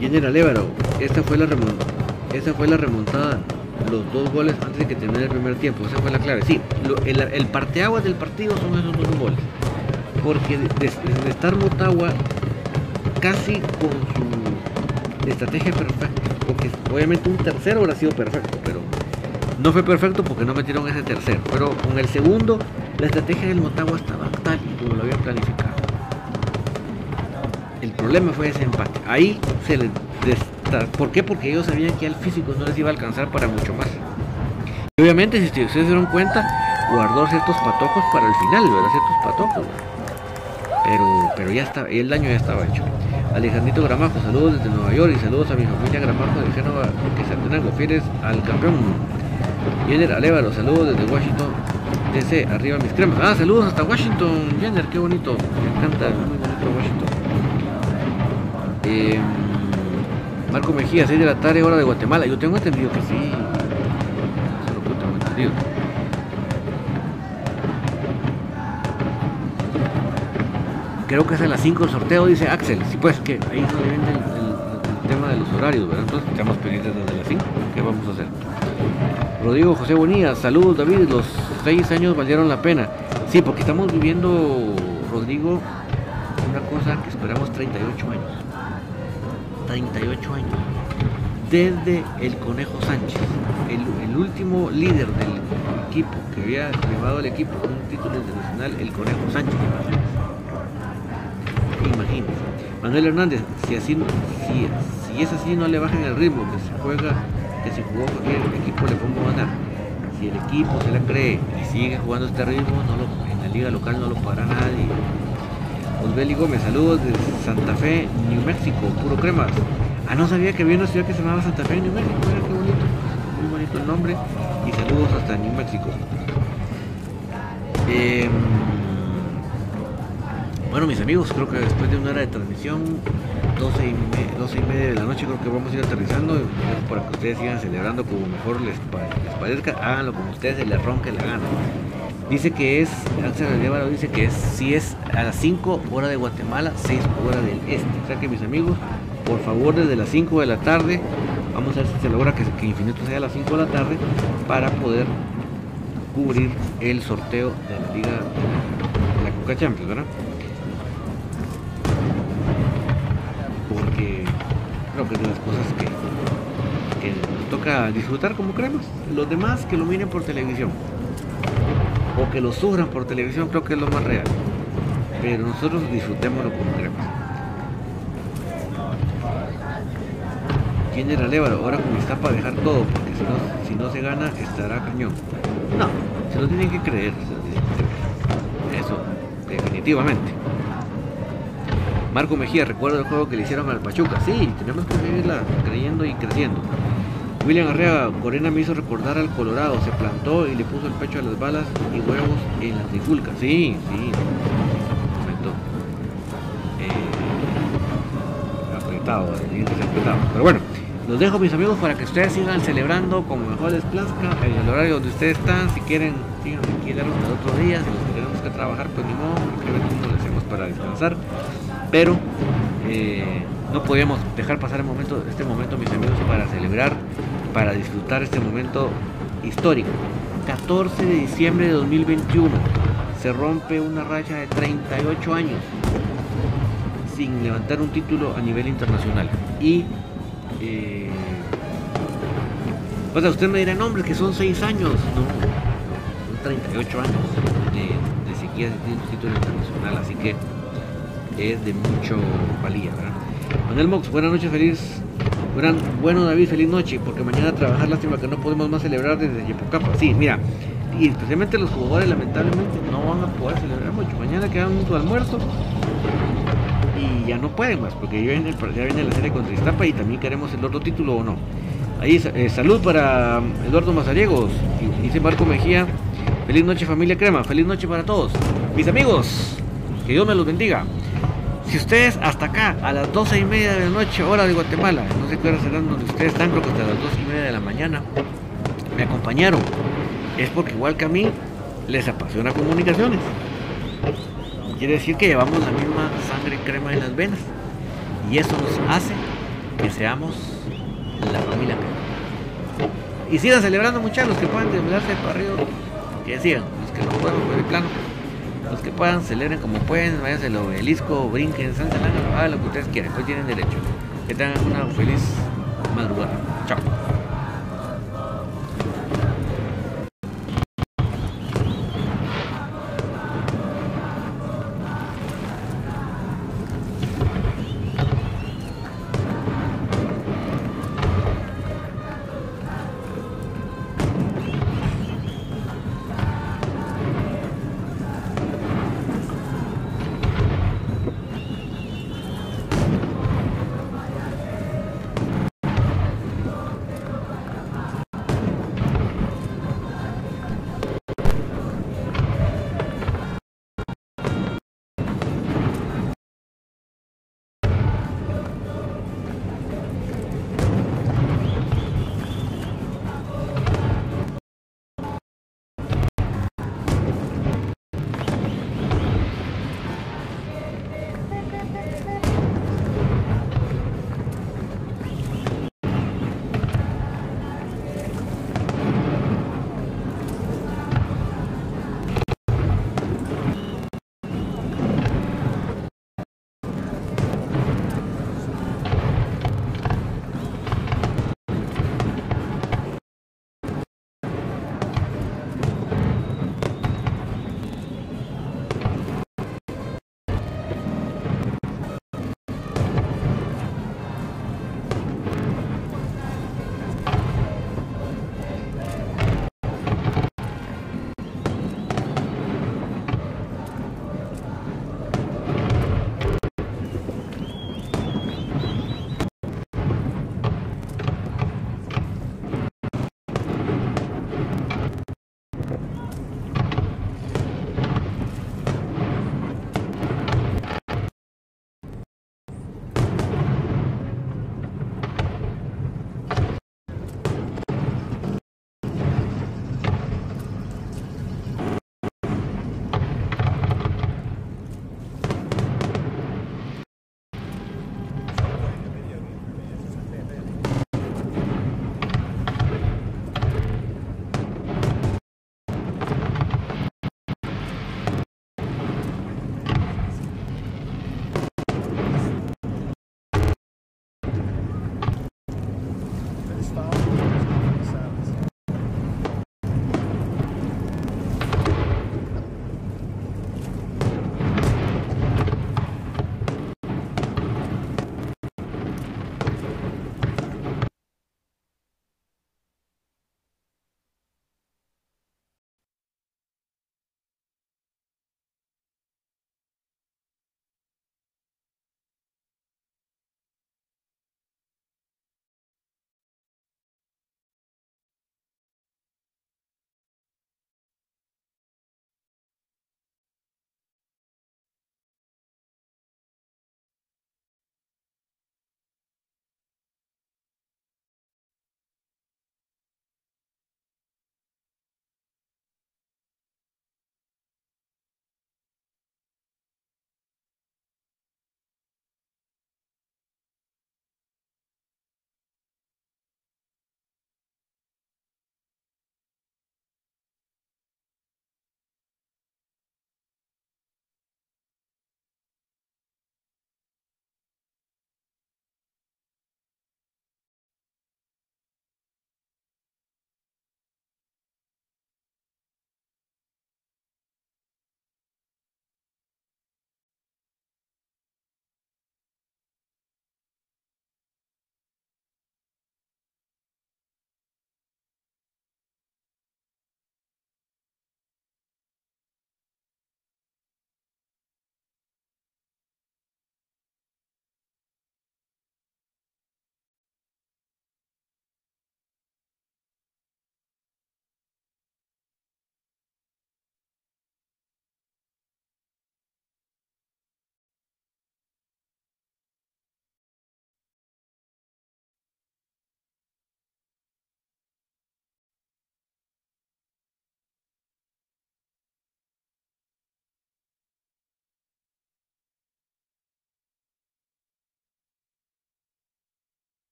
General Évaro, esta fue la remontada, esa fue la remontada, los dos goles antes de que termine el primer tiempo, esa fue la clave. Sí, el, el parteaguas del partido son esos dos goles, porque de, estar Motagua casi con su estrategia perfecta, porque obviamente un tercero hubiera sido perfecto, pero no fue perfecto porque no metieron ese tercero, pero con el segundo la estrategia del Motagua estaba tal como lo habían planificado. El problema fue ese empate. Ahí se les ¿Por qué? Porque ellos sabían que al físico no les iba a alcanzar para mucho más. Y obviamente, si ustedes se dieron cuenta, guardó ciertos patojos para el final, ¿verdad? Ciertos patojos. Pero, pero ya está, el daño ya estaba hecho. Alejandrito Gramajo, saludos desde Nueva York y saludos a mi familia Gramajo de Génova que se atengan fieles al campeón. Jenner Alévaro, saludos desde Washington DC, arriba mis cremas. Ah, saludos hasta Washington, Jenner, qué bonito. Me encanta, muy bonito Washington. Eh, Marco Mejía, 6 de la tarde, hora de Guatemala. Yo tengo entendido que sí. Solo que tengo entendido. Creo que es a las 5 el sorteo, dice Axel. Sí, pues, que ahí no le el, tema de los horarios, ¿verdad? Entonces, estamos pendientes desde las 5. ¿Qué vamos a hacer? Rodrigo José Bonilla, saludos David, los 6 años valieron la pena. Sí, porque estamos viviendo, Rodrigo, una cosa que esperamos 38 años. 38 años, desde el Conejo Sánchez, el, último líder del equipo que había llevado el equipo con un título internacional, el Conejo Sánchez. Manuel Hernández, si así si, si es así no le bajen el ritmo, que se juega, que se jugó el equipo le pongo a ganar. Si el equipo se la cree y sigue jugando este ritmo, no en la liga local no lo para nadie. Osbeli Gómez, saludos de Santa Fe, New México, puro cremas. Ah, no sabía que había una ciudad que se llamaba Santa Fe, New México, mira qué bonito, muy bonito el nombre. Y saludos hasta New México. Em, bueno, mis amigos, creo que después de una hora de transmisión, 12 y, media de la noche, creo que vamos a ir aterrizando para que ustedes sigan celebrando como mejor les, les parezca. Háganlo como ustedes se les ronque la gana. Dice que es, Axel Guevara dice que es, si es a las 5 horas de Guatemala, 6 horas del este. O sea que mis amigos, por favor desde las 5 de la tarde, vamos a ver si se logra que, que Infinito sea a las 5 de la tarde para poder cubrir el sorteo de la Liga de la Coca Champions, ¿verdad? Que es de las cosas que, nos toca disfrutar como creemos. Los demás que lo miren por televisión o que lo sufran por televisión, creo que es lo más real. Pero nosotros disfrutémoslo como queremos. ¿Quién era el Ahora como está para dejar todo, porque si no, si no se gana, estará cañón. No, se lo tienen que creer. Eso, definitivamente. Marco Mejía, recuerdo el juego que le hicieron al Pachuca. Sí, tenemos que seguirla creyendo y creciendo. William Arrea Corena me hizo recordar al Colorado, se plantó y le puso el pecho a las balas y huevos en la trifulca. Sí, sí, momento. Eh, apretado, apretado. Pero bueno, los dejo mis amigos para que ustedes sigan celebrando como mejor les plazca en el horario donde ustedes están. Si quieren, sigan aquí el otro día. Si los tenemos que trabajar, pues ni modo, ver cómo lo hacemos para descansar. Pero eh, no podíamos dejar pasar este momento, mis amigos, para celebrar para disfrutar este momento histórico. 14 de diciembre de 2021 se rompe una racha de 38 años sin levantar un título a nivel internacional. Y eh, o sea, usted me dirá, no hombre, que son 6 años, no, son 38 años de, siquiera tiene título internacional, así que es de mucho valía, ¿verdad? Manuel Mox, buenas noches, feliz. bueno, David, feliz noche, porque mañana trabajar, lástima que no podemos más celebrar desde Yepocapa. Sí, mira, y especialmente los jugadores, lamentablemente, no van a poder celebrar mucho. Mañana quedan un almuerzo y ya no pueden más, porque ya viene, la serie contra Iztapa y también queremos el otro título o no. Ahí, eh, salud para Eduardo Mazariegos, dice Marco Mejía. Feliz noche, familia Crema. Feliz noche para todos. Mis amigos, que Dios me los bendiga. Si ustedes hasta acá, a las 12 y media de la noche, hora de Guatemala, no sé qué hora serán donde ustedes están, creo que hasta las 12 y media de la mañana, me acompañaron, es porque igual que a mí, les apasiona comunicaciones. Quiere decir que llevamos la misma sangre crema en las venas. Y eso nos hace que seamos la familia crema. Y sigan celebrando muchachos, los que puedan desvelarse para arriba, que sigan, los que no puedan, pues de plano los que puedan, celebren como pueden, váyanse el obelisco, brinquen, salten, hagan lo que ustedes quieran, pues tienen derecho. Que tengan una feliz madrugada. Chao.